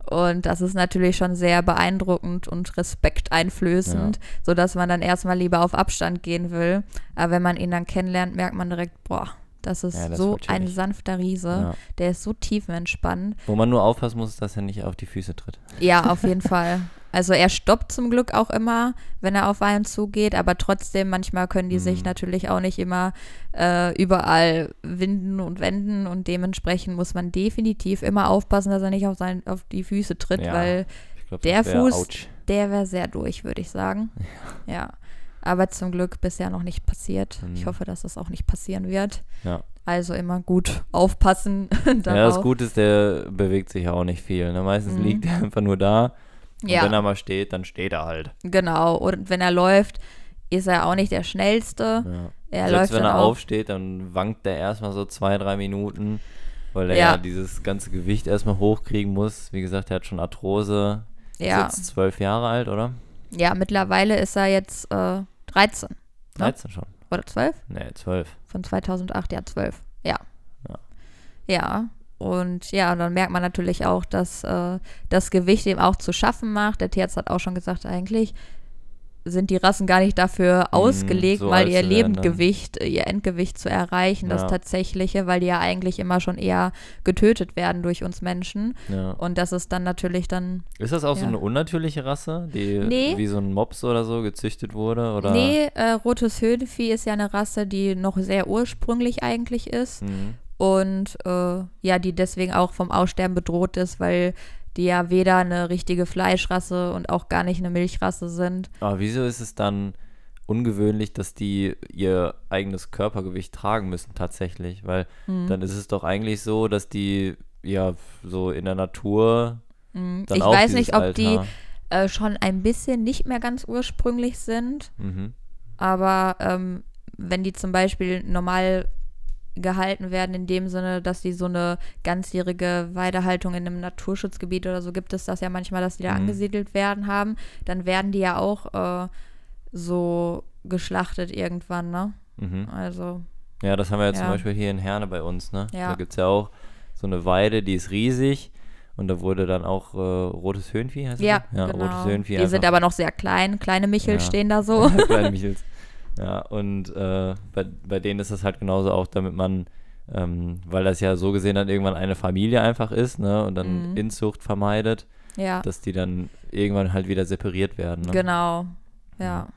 Und das ist natürlich schon sehr beeindruckend und respekteinflößend, sodass man dann erstmal lieber auf Abstand gehen will. Aber wenn man ihn dann kennenlernt, merkt man direkt, boah, das ist Ja, das so wird ein sanfter Riese. Ja. Der ist so tiefenentspannt. Wo man nur aufpassen muss, dass er nicht auf die Füße tritt. Ja, auf jeden Fall. Also er stoppt zum Glück auch immer, wenn er auf einen zugeht, aber trotzdem, manchmal können die sich Mhm. natürlich auch nicht immer äh, überall winden und wenden und dementsprechend muss man definitiv immer aufpassen, dass er nicht auf, sein, auf die Füße tritt, Ja. weil glaub, Der Fuß- ouch. der wäre sehr durch, würde ich sagen. Ja. Aber zum Glück bisher noch nicht passiert. Ich Mhm. hoffe, dass das auch nicht passieren wird. Ja. Also immer gut aufpassen. ja, das. Gute ist, der bewegt sich ja auch nicht viel. Ne? Meistens Mhm. liegt er einfach nur da. Und Ja. wenn er mal steht, dann steht er halt. Genau. Und wenn er läuft, ist er auch nicht der Schnellste. Ja. Er Selbst läuft wenn er auch. aufsteht, dann wankt er erstmal so zwei, drei Minuten, weil er Ja. ja, dieses ganze Gewicht erstmal hochkriegen muss. Wie gesagt, er hat schon Arthrose. Ja. Ist jetzt zwölf Jahre alt, oder? ja, mittlerweile ist er jetzt äh, 13. Ja. 13 schon. Oder 12? Nee, zwölf. Von 2008, ja, 12. Ja. Ja. Ja. Und ja, dann merkt man natürlich auch, dass äh, das Gewicht ihm auch zu schaffen macht. Der Tierarzt hat auch schon gesagt, eigentlich sind die Rassen gar nicht dafür ausgelegt, so mal ihr. Lebendgewicht, ihr Endgewicht zu erreichen, das Ja. tatsächliche, weil die ja eigentlich immer schon eher getötet werden durch uns Menschen. Ja. Und das ist dann natürlich dann. Ist das auch so Ja. eine unnatürliche Rasse, die Nee. wie so ein Mops oder so gezüchtet wurde? Oder? Nee, äh, rotes Höhenvieh ist ja eine Rasse, die noch sehr ursprünglich eigentlich ist. Mhm. und äh, ja, die deswegen auch vom Aussterben bedroht ist, weil die ja weder eine richtige Fleischrasse und auch gar nicht eine Milchrasse sind. Aber wieso ist es dann ungewöhnlich, dass die ihr eigenes Körpergewicht tragen müssen tatsächlich? Weil Hm. dann ist es doch eigentlich so, dass die ja so in der Natur Mhm. dann Ich auch weiß nicht, ob Alter. die äh, schon ein bisschen nicht mehr ganz ursprünglich sind, Mhm. aber ähm, wenn die zum Beispiel normal gehalten werden, in dem Sinne, dass die so eine ganzjährige Weidehaltung in einem Naturschutzgebiet oder so gibt es das ja manchmal, dass die da Mhm. angesiedelt werden haben, dann werden die ja auch äh, so geschlachtet irgendwann, ne? Mhm. Also, Ja, das haben wir ja, zum Ja. Beispiel hier in Herne bei uns, ne? Ja. Da gibt es ja auch so eine Weide, die ist riesig und da wurde dann auch äh, rotes Höhenvieh, heißt ja, das? so? genau. rotes Höhenvieh. die sind aber noch sehr klein. Kleine Michel Ja. stehen da so. Kleine Michels. Ja, und äh, bei, bei denen ist das halt genauso auch, damit man, ähm, weil das ja so gesehen dann irgendwann eine Familie einfach ist, ne, und dann Mhm. Inzucht vermeidet, ja, dass die dann irgendwann halt wieder separiert werden. Ne? genau. Ja.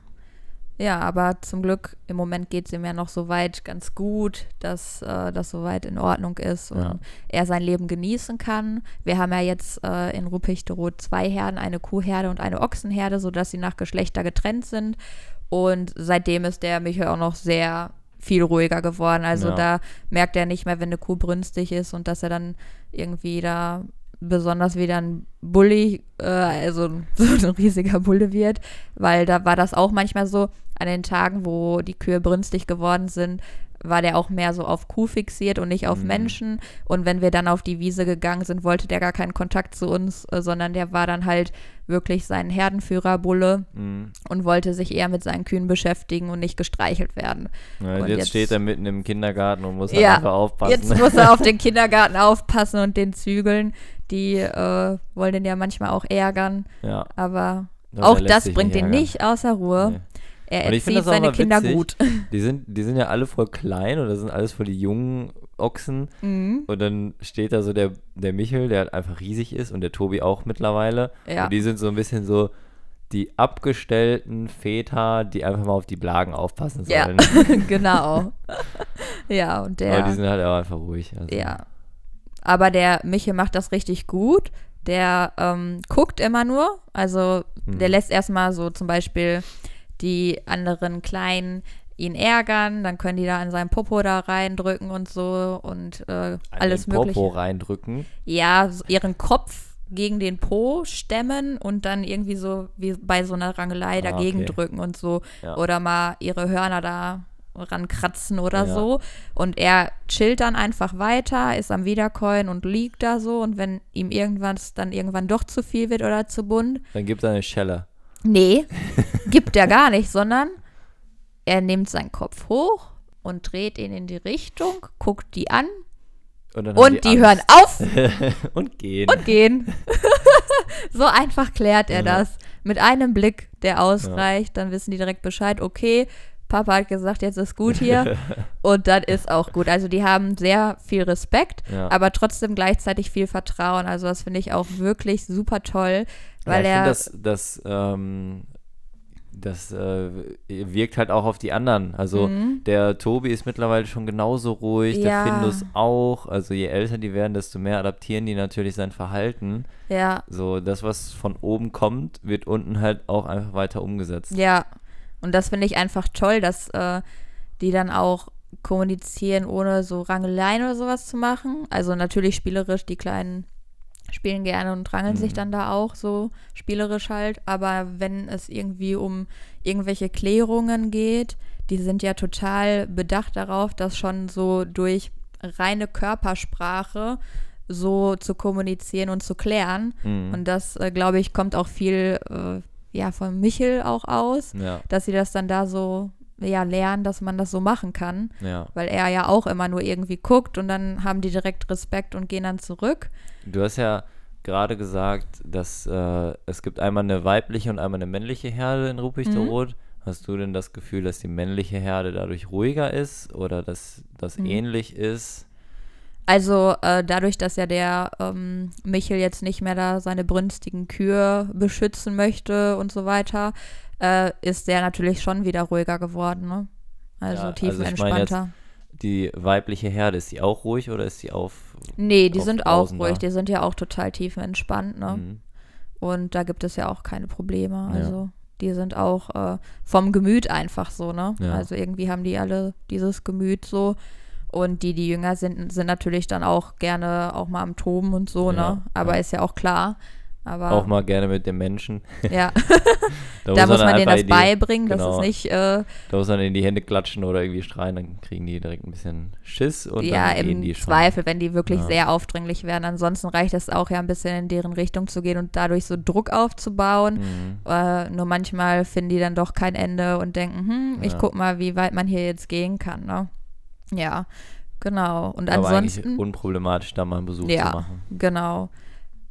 Ja, aber zum Glück im Moment geht es ihm ja noch so weit ganz gut, dass äh, das soweit in Ordnung ist und Ja. er sein Leben genießen kann. Wir haben ja jetzt äh, in Ruppichteroth zwei Herden, eine Kuhherde und eine Ochsenherde, sodass sie nach Geschlechter getrennt sind. Und seitdem ist der Michael auch noch sehr viel ruhiger geworden. Also Ja. da merkt er nicht mehr, wenn eine Kuh brünstig ist und dass er dann irgendwie da besonders wieder ein Bulli, äh, also so ein riesiger Bulle wird, weil da war das auch manchmal so, an den Tagen, wo die Kühe brünstig geworden sind, war der auch mehr so auf Kuh fixiert und nicht auf Mhm. Menschen. Und wenn wir dann auf die Wiese gegangen sind, wollte der gar keinen Kontakt zu uns, äh, sondern der war dann halt wirklich sein Herdenführer-Bulle Mhm. und wollte sich eher mit seinen Kühen beschäftigen und nicht gestreichelt werden. Ja, Und jetzt, jetzt- steht er mitten im Kindergarten und muss halt Ja, einfach aufpassen. Jetzt muss er auf den Kindergarten aufpassen und den zügeln. Die äh, wollen den ja manchmal auch ärgern, ja, aber aber auch das bringt ihn ärgern. nicht außer Ruhe. Nee. Er Und erzieht das auch seine Kinder witzig. gut. Die sind, die sind ja alle voll klein oder sind alles voll die jungen Ochsen. Mhm. Und dann steht da so der, der Michel, der halt einfach riesig ist und der Tobi auch mittlerweile. Ja. Und die sind so ein bisschen so die abgestellten Väter, die einfach mal auf die Blagen aufpassen Ja, sollen. genau. ja, und der. Aber die sind halt auch einfach ruhig. Also. Ja. Aber der Michel macht das richtig gut. Der ähm, guckt immer nur. Also der Mhm. lässt erstmal so zum Beispiel die anderen Kleinen ihn ärgern. Dann können die da an seinem Popo da reindrücken und so und äh, An alles den mögliche. Popo reindrücken. Ja, ihren Kopf gegen den Po stemmen und dann irgendwie so wie bei so einer Rangelei Ah, dagegen okay. drücken und so. Ja. Oder mal ihre Hörner da rankratzen oder Ja. so. Und er chillt dann einfach weiter, ist am Wiederkäuen und liegt da so. Und wenn ihm irgendwas dann irgendwann doch zu viel wird oder zu bunt, Dann gibt er eine Schelle. Nee, gibt er gar nicht, sondern er nimmt seinen Kopf hoch und dreht ihn in die Richtung, guckt die an Und, und die, hören Angst. auf und gehen. und gehen. so einfach klärt er Ja. das. Mit einem Blick, der ausreicht, dann wissen die direkt Bescheid, okay, Papa hat gesagt, jetzt ist gut hier. und dann ist auch gut. Also die haben sehr viel Respekt, Ja. aber trotzdem gleichzeitig viel Vertrauen. Also das finde ich auch wirklich super toll, weil ja, ich er. finde, das, das, ähm, das äh, wirkt halt auch auf die anderen. Also Mhm. der Tobi ist mittlerweile schon genauso ruhig, Ja. der Findus auch. Also je älter die werden, desto mehr adaptieren die natürlich sein Verhalten. ja, So, das, was von oben kommt, wird unten halt auch einfach weiter umgesetzt. Ja, und das finde ich einfach toll, dass äh, die dann auch kommunizieren, ohne so Rangeleien oder sowas zu machen. Also natürlich spielerisch, die Kleinen spielen gerne und rangeln sich Mhm. dann da auch so spielerisch halt. Aber wenn es irgendwie um irgendwelche Klärungen geht, die sind ja total bedacht darauf, das schon so durch reine Körpersprache so zu kommunizieren und zu klären. Mhm. Und das, äh, glaube ich, kommt auch viel äh, ja, von Michel auch aus, ja, dass sie das dann da so ja, lernen, dass man das so machen kann. ja. Weil er ja auch immer nur irgendwie guckt und dann haben die direkt Respekt und gehen dann zurück. Du hast ja gerade gesagt, dass äh, es gibt einmal eine weibliche und einmal eine männliche Herde in Ruppichteroth. Mhm. Hast du denn das Gefühl, dass die männliche Herde dadurch ruhiger ist oder dass das Mhm. ähnlich ist? Also äh, dadurch, dass ja der ähm, Michel jetzt nicht mehr da seine brünstigen Kühe beschützen möchte und so weiter, äh, ist der natürlich schon wieder ruhiger geworden, ne? Also Ja, also tiefenentspannter. Die weibliche Herde, ist die auch ruhig oder ist die auf? nee, die auf sind auch ruhig, die sind ja auch total tiefenentspannt, ne? Mhm. Und da gibt es ja auch keine Probleme. Ja. Also die sind auch äh, vom Gemüt einfach so, ne? Ja. Also irgendwie haben die alle dieses Gemüt so. Und die, die jünger sind, sind natürlich dann auch gerne auch mal am Toben und so, Ja, ne? Aber ja. ist ja auch klar. Aber Auch mal gerne mit den Menschen. ja, Da, da muss man denen das die, beibringen, genau. dass es nicht, äh, Da muss man in die Hände klatschen oder irgendwie schreien, dann kriegen die direkt ein bisschen Schiss und ja, dann gehen die schon. Zweifel, wenn die wirklich Ja. sehr aufdringlich werden. Ansonsten reicht es auch ja ein bisschen in deren Richtung zu gehen und dadurch so Druck aufzubauen. Mhm. Äh, nur manchmal finden die dann doch kein Ende und denken, hm, ich Ja. guck mal, wie weit man hier jetzt gehen kann, ne? Ja, genau. Und Aber ansonsten, unproblematisch, da mal einen Besuch Ja. zu machen. genau.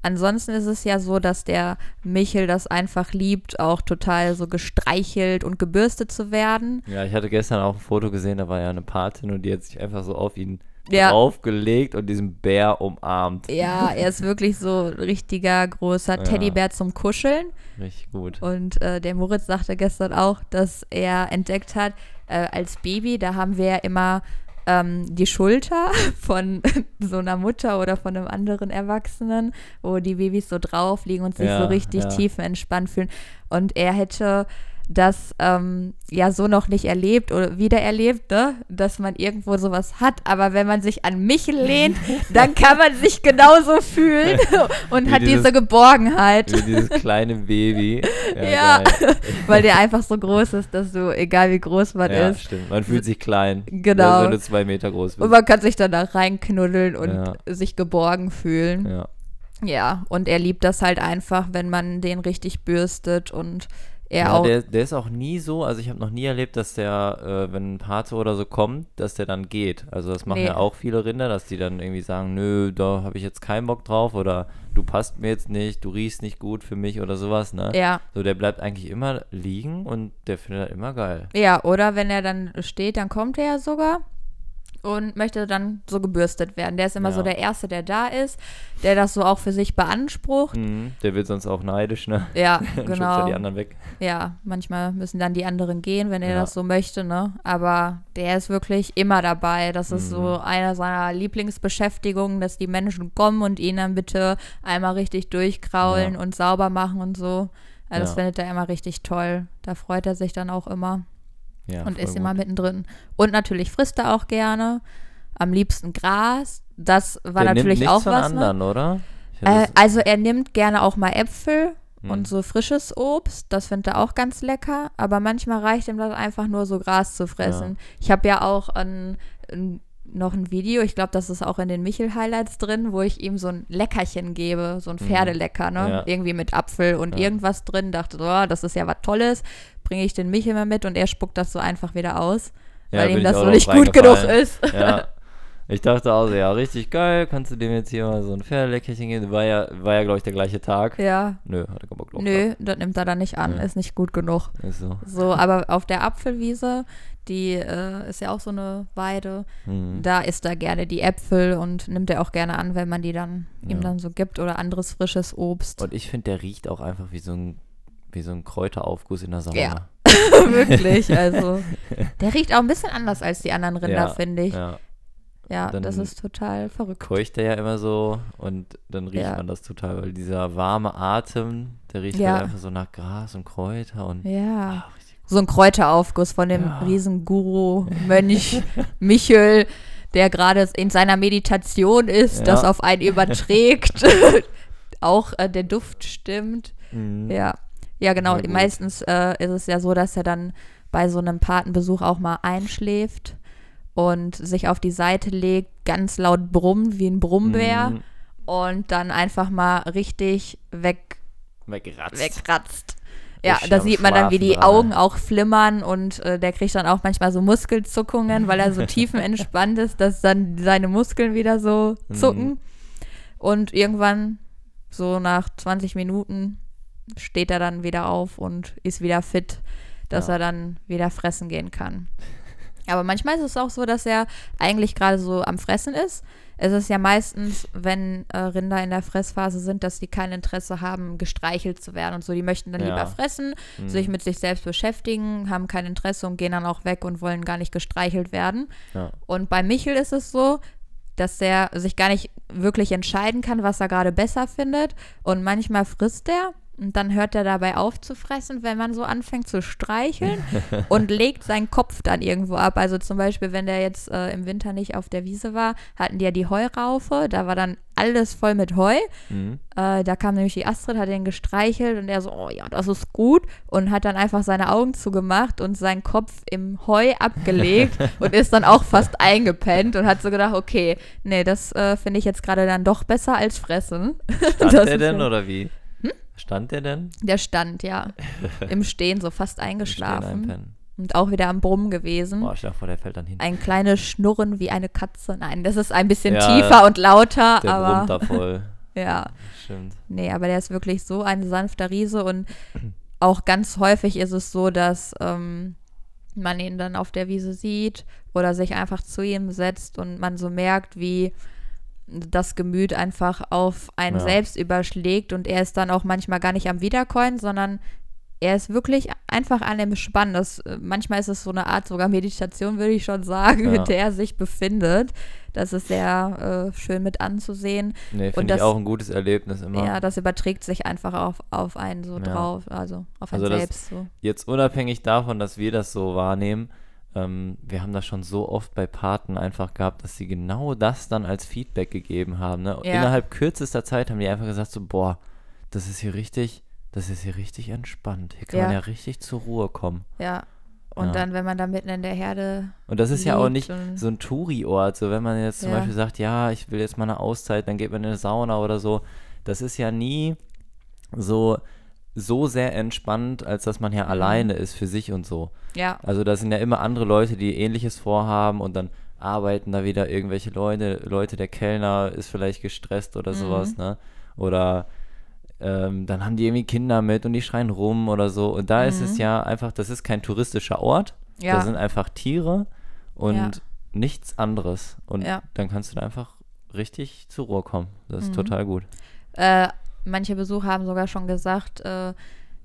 Ansonsten ist es ja so, dass der Michel das einfach liebt, auch total so gestreichelt und gebürstet zu werden. Ja, ich hatte gestern auch ein Foto gesehen, da war ja eine Patin und die hat sich einfach so auf ihn Ja. draufgelegt und diesen Bär umarmt. Ja, er ist wirklich so ein richtiger großer Ja. Teddybär zum Kuscheln. Richtig gut. Und äh, der Moritz sagte gestern auch, dass er entdeckt hat, äh, als Baby, da haben wir ja immer ähm, die Schulter von so einer Mutter oder von einem anderen Erwachsenen, wo die Babys so drauf liegen und sich Ja, so richtig ja. tiefenentspannt fühlen. Und er hätte das ähm, ja so noch nicht erlebt oder wiedererlebt, ne? dass man irgendwo sowas hat. Aber wenn man sich an Michel lehnt, dann kann man sich genauso fühlen und Wie hat dieses- diese Geborgenheit. Wie dieses kleine Baby. Ja, geil. weil der einfach so groß ist, dass du, egal wie groß man ja ist, stimmt. Man fühlt sich klein. Genau. Wenn du zwei Meter groß und bist. man kann sich dann da reinknuddeln und Ja. sich geborgen fühlen. Ja. Ja. und er liebt das halt einfach, wenn man den richtig bürstet und er Ja, auch. der, der ist auch nie so, also ich habe noch nie erlebt, dass der, äh, wenn ein Pate oder so kommt, dass der dann geht. Also das machen Nee. ja auch viele Rinder, dass die dann irgendwie sagen, nö, da habe ich jetzt keinen Bock drauf oder du passt mir jetzt nicht, du riechst nicht gut für mich oder sowas, ne? ja, So, der bleibt eigentlich immer liegen und der findet das immer geil. ja, oder wenn er dann steht, dann kommt er ja sogar und möchte dann so gebürstet werden. Der ist immer Ja. so der Erste, der da ist, der das so auch für sich beansprucht. Mhm, der wird sonst auch neidisch, ne? Ja, genau. die anderen weg. Ja, manchmal müssen dann die anderen gehen, wenn er Ja. das so möchte, ne? Aber der ist wirklich immer dabei. Das ist Mhm. so eine seiner Lieblingsbeschäftigungen, dass die Menschen kommen und ihn dann bitte einmal richtig durchkraulen Ja. und sauber machen und so. Also das findet er immer richtig toll. Da freut er sich dann auch immer Ja, und ist gut. immer mittendrin. Und natürlich frisst er auch gerne. Am liebsten Gras. Das war der natürlich nimmt auch von was. Ne? anderen, oder? Ich Äh, also er nimmt gerne auch mal Äpfel Hm. und so frisches Obst. Das findet er auch ganz lecker. Aber manchmal reicht ihm das einfach nur so Gras zu fressen. Ich habe ja auch ein, ein, noch ein Video, ich glaube, das ist auch in den Michel-Highlights drin, wo ich ihm so ein Leckerchen gebe, so ein Pferdelecker, ne? Mhm. Ja. Irgendwie mit Apfel und Ja. irgendwas drin. Dachte, oh, das ist ja was Tolles. Bringe ich den Michel mal mit und er spuckt das so einfach wieder aus, Ja, weil ihm das so nicht gut genug ist. Ja. Ich dachte auch so, ja, richtig geil, kannst du dem jetzt hier mal so ein Pferdeleckerchen geben? War ja, war ja glaube ich, der gleiche Tag. Ja. Nö, hat er keinen Bock drauf. Nö, das nimmt er dann nicht an, Ja. ist nicht gut genug. Ist so. So, aber auf der Apfelwiese, die äh, ist ja auch so eine Weide, Mhm. da isst er gerne die Äpfel und nimmt er auch gerne an, wenn man die dann ihm Ja. dann so gibt oder anderes frisches Obst. Und ich finde, der riecht auch einfach wie so ein, wie so ein Kräuteraufguss in der Sauna. Ja. Wirklich, also. Der riecht auch ein bisschen anders als die anderen Rinder, Ja, finde ich. Ja, Ja, das ist total verrückt. keucht der ja immer so und dann riecht Ja. man das total, weil dieser warme Atem, der riecht Ja. halt einfach so nach Gras und Kräuter und Ja. Ah, richtig So ein Kräuteraufguss von dem Ja. Riesenguru Mönch Michel, der gerade in seiner Meditation ist, Ja. das auf einen überträgt. auch äh, der Duft stimmt. Mhm. Ja, ja genau. Meistens äh, ist es ja so, dass er dann bei so einem Patenbesuch auch mal einschläft und sich auf die Seite legt, ganz laut brummt wie ein Brummbär Mhm. und dann einfach mal richtig weg, Weggeratzt. wegratzt. Ja, Richtig da sieht man dann, wie die dran, Augen auch flimmern und äh, der kriegt dann auch manchmal so Muskelzuckungen, weil er so tiefenentspannt ist, dass dann seine Muskeln wieder so Mhm. zucken. Und irgendwann so nach 20 Minuten steht er dann wieder auf und ist wieder fit, dass Ja. er dann wieder fressen gehen kann. Aber manchmal ist es auch so, dass er eigentlich gerade so am Fressen ist. Es ist ja meistens, wenn äh, Rinder in der Fressphase sind, dass die kein Interesse haben, gestreichelt zu werden und so. Die möchten dann Ja. lieber fressen, Mhm. sich mit sich selbst beschäftigen, haben kein Interesse und gehen dann auch weg und wollen gar nicht gestreichelt werden. Ja. Und bei Michel ist es so, dass er sich gar nicht wirklich entscheiden kann, was er gerade besser findet. Und manchmal frisst er und dann hört er dabei auf zu fressen, wenn man so anfängt zu streicheln und legt seinen Kopf dann irgendwo ab. Also zum Beispiel, wenn der jetzt äh, im Winter nicht auf der Wiese war, hatten die ja die Heuraufe. Da war dann alles voll mit Heu. Mhm. Äh, da kam nämlich die Astrid, hat ihn gestreichelt und er so, oh ja, das ist gut. Und hat dann einfach seine Augen zugemacht und seinen Kopf im Heu abgelegt und ist dann auch fast eingepennt und hat so gedacht, okay, nee, das äh, finde ich jetzt gerade dann doch besser als fressen. Stand ist denn ja- oder wie? Stand der denn? Der stand, ja, im Stehen so fast eingeschlafen und auch wieder am Brummen gewesen. Boah, stell vor, der fällt dann hin. Ein kleines Schnurren wie eine Katze. Nein, das ist ein bisschen Ja, tiefer und lauter, Der aber brummt da voll. ja. Stimmt. Nee, aber der ist wirklich so ein sanfter Riese und auch ganz häufig ist es so, dass ähm, man ihn dann auf der Wiese sieht oder sich einfach zu ihm setzt und man so merkt, wie das Gemüt einfach auf einen Ja. selbst überschlägt und er ist dann auch manchmal gar nicht am Wiederkäuen, sondern er ist wirklich einfach an dem Spannen. Das, äh, manchmal ist es so eine Art sogar Meditation, würde ich schon sagen, Ja. in der er sich befindet. Das ist sehr äh, schön mit anzusehen. Nee, finde ich auch ein gutes Erlebnis immer. Ja, das überträgt sich einfach auf, auf einen so Ja. drauf, also auf einen Also selbst so. Jetzt unabhängig davon, dass wir das so wahrnehmen, ähm, wir haben das schon so oft bei Paten einfach gehabt, dass sie genau das dann als Feedback gegeben haben. Ne? Ja. Innerhalb kürzester Zeit haben die einfach gesagt so, boah, das ist hier richtig, das ist hier richtig entspannt. Hier kann man Ja. ja richtig zur Ruhe kommen. Ja. Und Ja. dann, wenn man da mitten in der Herde. Und das ist ja auch nicht so ein Touri-Ort. So, wenn man jetzt zum Ja. Beispiel sagt, ja, ich will jetzt mal eine Auszeit, dann geht man in eine Sauna oder so. Das ist ja nie so, so sehr entspannt, als dass man ja Mhm. alleine ist für sich und so. Ja, Also da sind ja immer andere Leute, die ähnliches vorhaben und dann arbeiten da wieder irgendwelche Leute, Leute, der Kellner ist vielleicht gestresst oder Mhm. sowas, ne? Oder ähm, dann haben die irgendwie Kinder mit und die schreien rum oder so. Und da ist es ja einfach, das ist kein touristischer Ort. Da Mhm. ja. sind einfach Tiere und Ja. nichts anderes. Und Ja. dann kannst du da einfach richtig zur Ruhe kommen. Das ist Mhm. total gut. Äh, manche Besucher haben sogar schon gesagt, äh,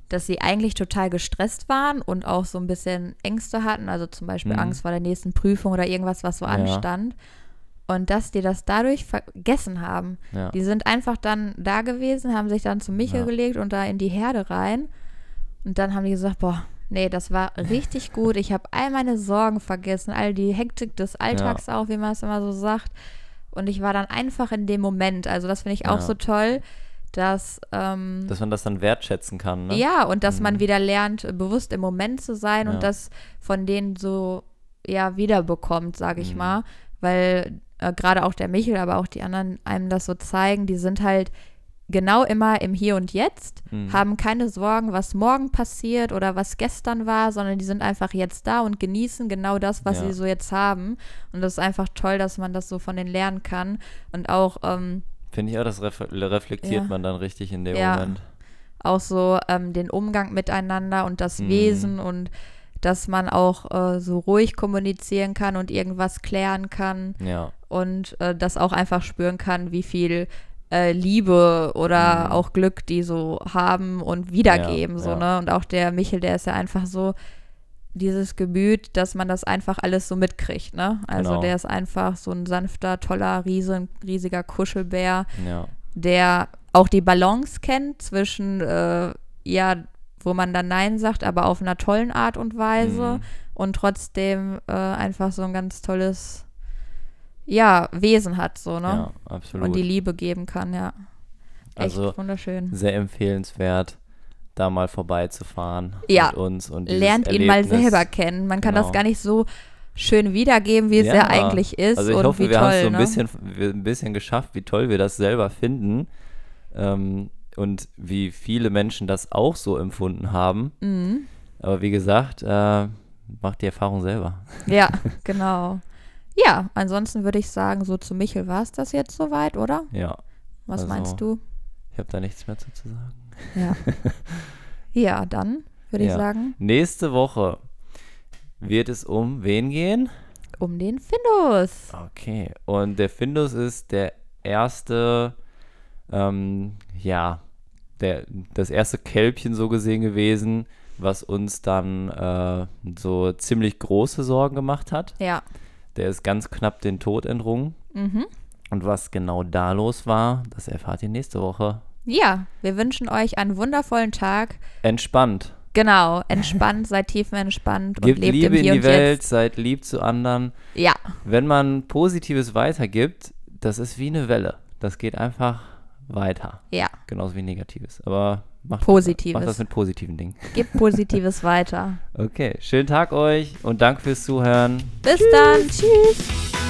dass sie eigentlich total gestresst waren und auch so ein bisschen Ängste hatten, also zum Beispiel Mhm. Angst vor der nächsten Prüfung oder irgendwas, was so Ja. anstand. Und dass die das dadurch vergessen haben. Ja. Die sind einfach dann da gewesen, haben sich dann zu Michel Ja. gelegt und da in die Herde rein. Und dann haben die gesagt, boah, nee, das war richtig gut. Ich habe all meine Sorgen vergessen, all die Hektik des Alltags auch, wie man es immer so sagt. Und ich war dann einfach in dem Moment. Also das finde ich auch so toll, dass ähm, Dass man das dann wertschätzen kann, ne? ja, und dass man Mhm. wieder lernt, äh, bewusst im Moment zu sein Ja. und das von denen so ja wiederbekommt, sage ich Mhm. mal. Weil äh, gerade auch der Michel, aber auch die anderen einem das so zeigen, die sind halt genau immer im Hier und Jetzt, Mhm. haben keine Sorgen, was morgen passiert oder was gestern war, sondern die sind einfach jetzt da und genießen genau das, was Ja. sie so jetzt haben. Und das ist einfach toll, dass man das so von denen lernen kann. Und auch ähm, Finde ich auch, das ref reflektiert Ja. man dann richtig in dem Ja. Moment. auch so ähm, den Umgang miteinander und das Mhm. Wesen und dass man auch äh, so ruhig kommunizieren kann und irgendwas klären kann Ja. und äh, das auch einfach spüren kann, wie viel äh, Liebe oder Mhm. auch Glück die so haben und wiedergeben. Ja, so, ne? Und auch der Michel, der ist ja einfach so dieses Gemüt, dass man das einfach alles so mitkriegt, ne? Also Genau. der ist einfach so ein sanfter, toller, riesen, riesiger Kuschelbär, Ja. der auch die Balance kennt zwischen, äh, ja, wo man dann Nein sagt, aber auf einer tollen Art und Weise Mhm. und trotzdem äh, einfach so ein ganz tolles, ja, Wesen hat, so, ne? Ja, absolut. und die Liebe geben kann, ja. Echt Also wunderschön. sehr empfehlenswert, da mal vorbeizufahren Ja. mit uns und Lernt ihn mal Erlebnis. selber kennen. Man kann das Genau. gar nicht so schön wiedergeben, wie es ja, Ja. eigentlich ist Also ich und hoffe, wie wir haben es so ein ne? bisschen, ein bisschen geschafft, wie toll wir das selber finden ähm, und wie viele Menschen das auch so empfunden haben. Mhm. Aber wie gesagt, äh, macht die Erfahrung selber. Ja, genau. Ja, ansonsten würde ich sagen, so zu Michel war es das jetzt soweit, oder? Ja, Was Also, meinst du? Ich habe da nichts mehr zu zu sagen. Ja. ja, dann würde ich Ja. sagen, Nächste Woche wird es um wen gehen? um den Findus. Okay. Und der Findus ist der erste, ähm, ja, der, das erste Kälbchen so gesehen gewesen, was uns dann äh, so ziemlich große Sorgen gemacht hat. Ja. Der ist ganz knapp den Tod entrungen. Mhm. Und was genau da los war, das erfahrt ihr nächste Woche. Ja, wir wünschen euch einen wundervollen Tag. Entspannt. Genau, entspannt, seid tiefenentspannt und Gebt lebt Liebe im in Hier die und Welt, Jetzt. seid lieb zu anderen. Ja, Wenn man Positives weitergibt, das ist wie eine Welle. Das geht einfach weiter. ja, Genauso wie Negatives. Aber macht, Positives. macht das mit positiven Dingen. gebt Positives weiter. Okay, schönen Tag euch und danke fürs Zuhören. Bis dann, tschüss.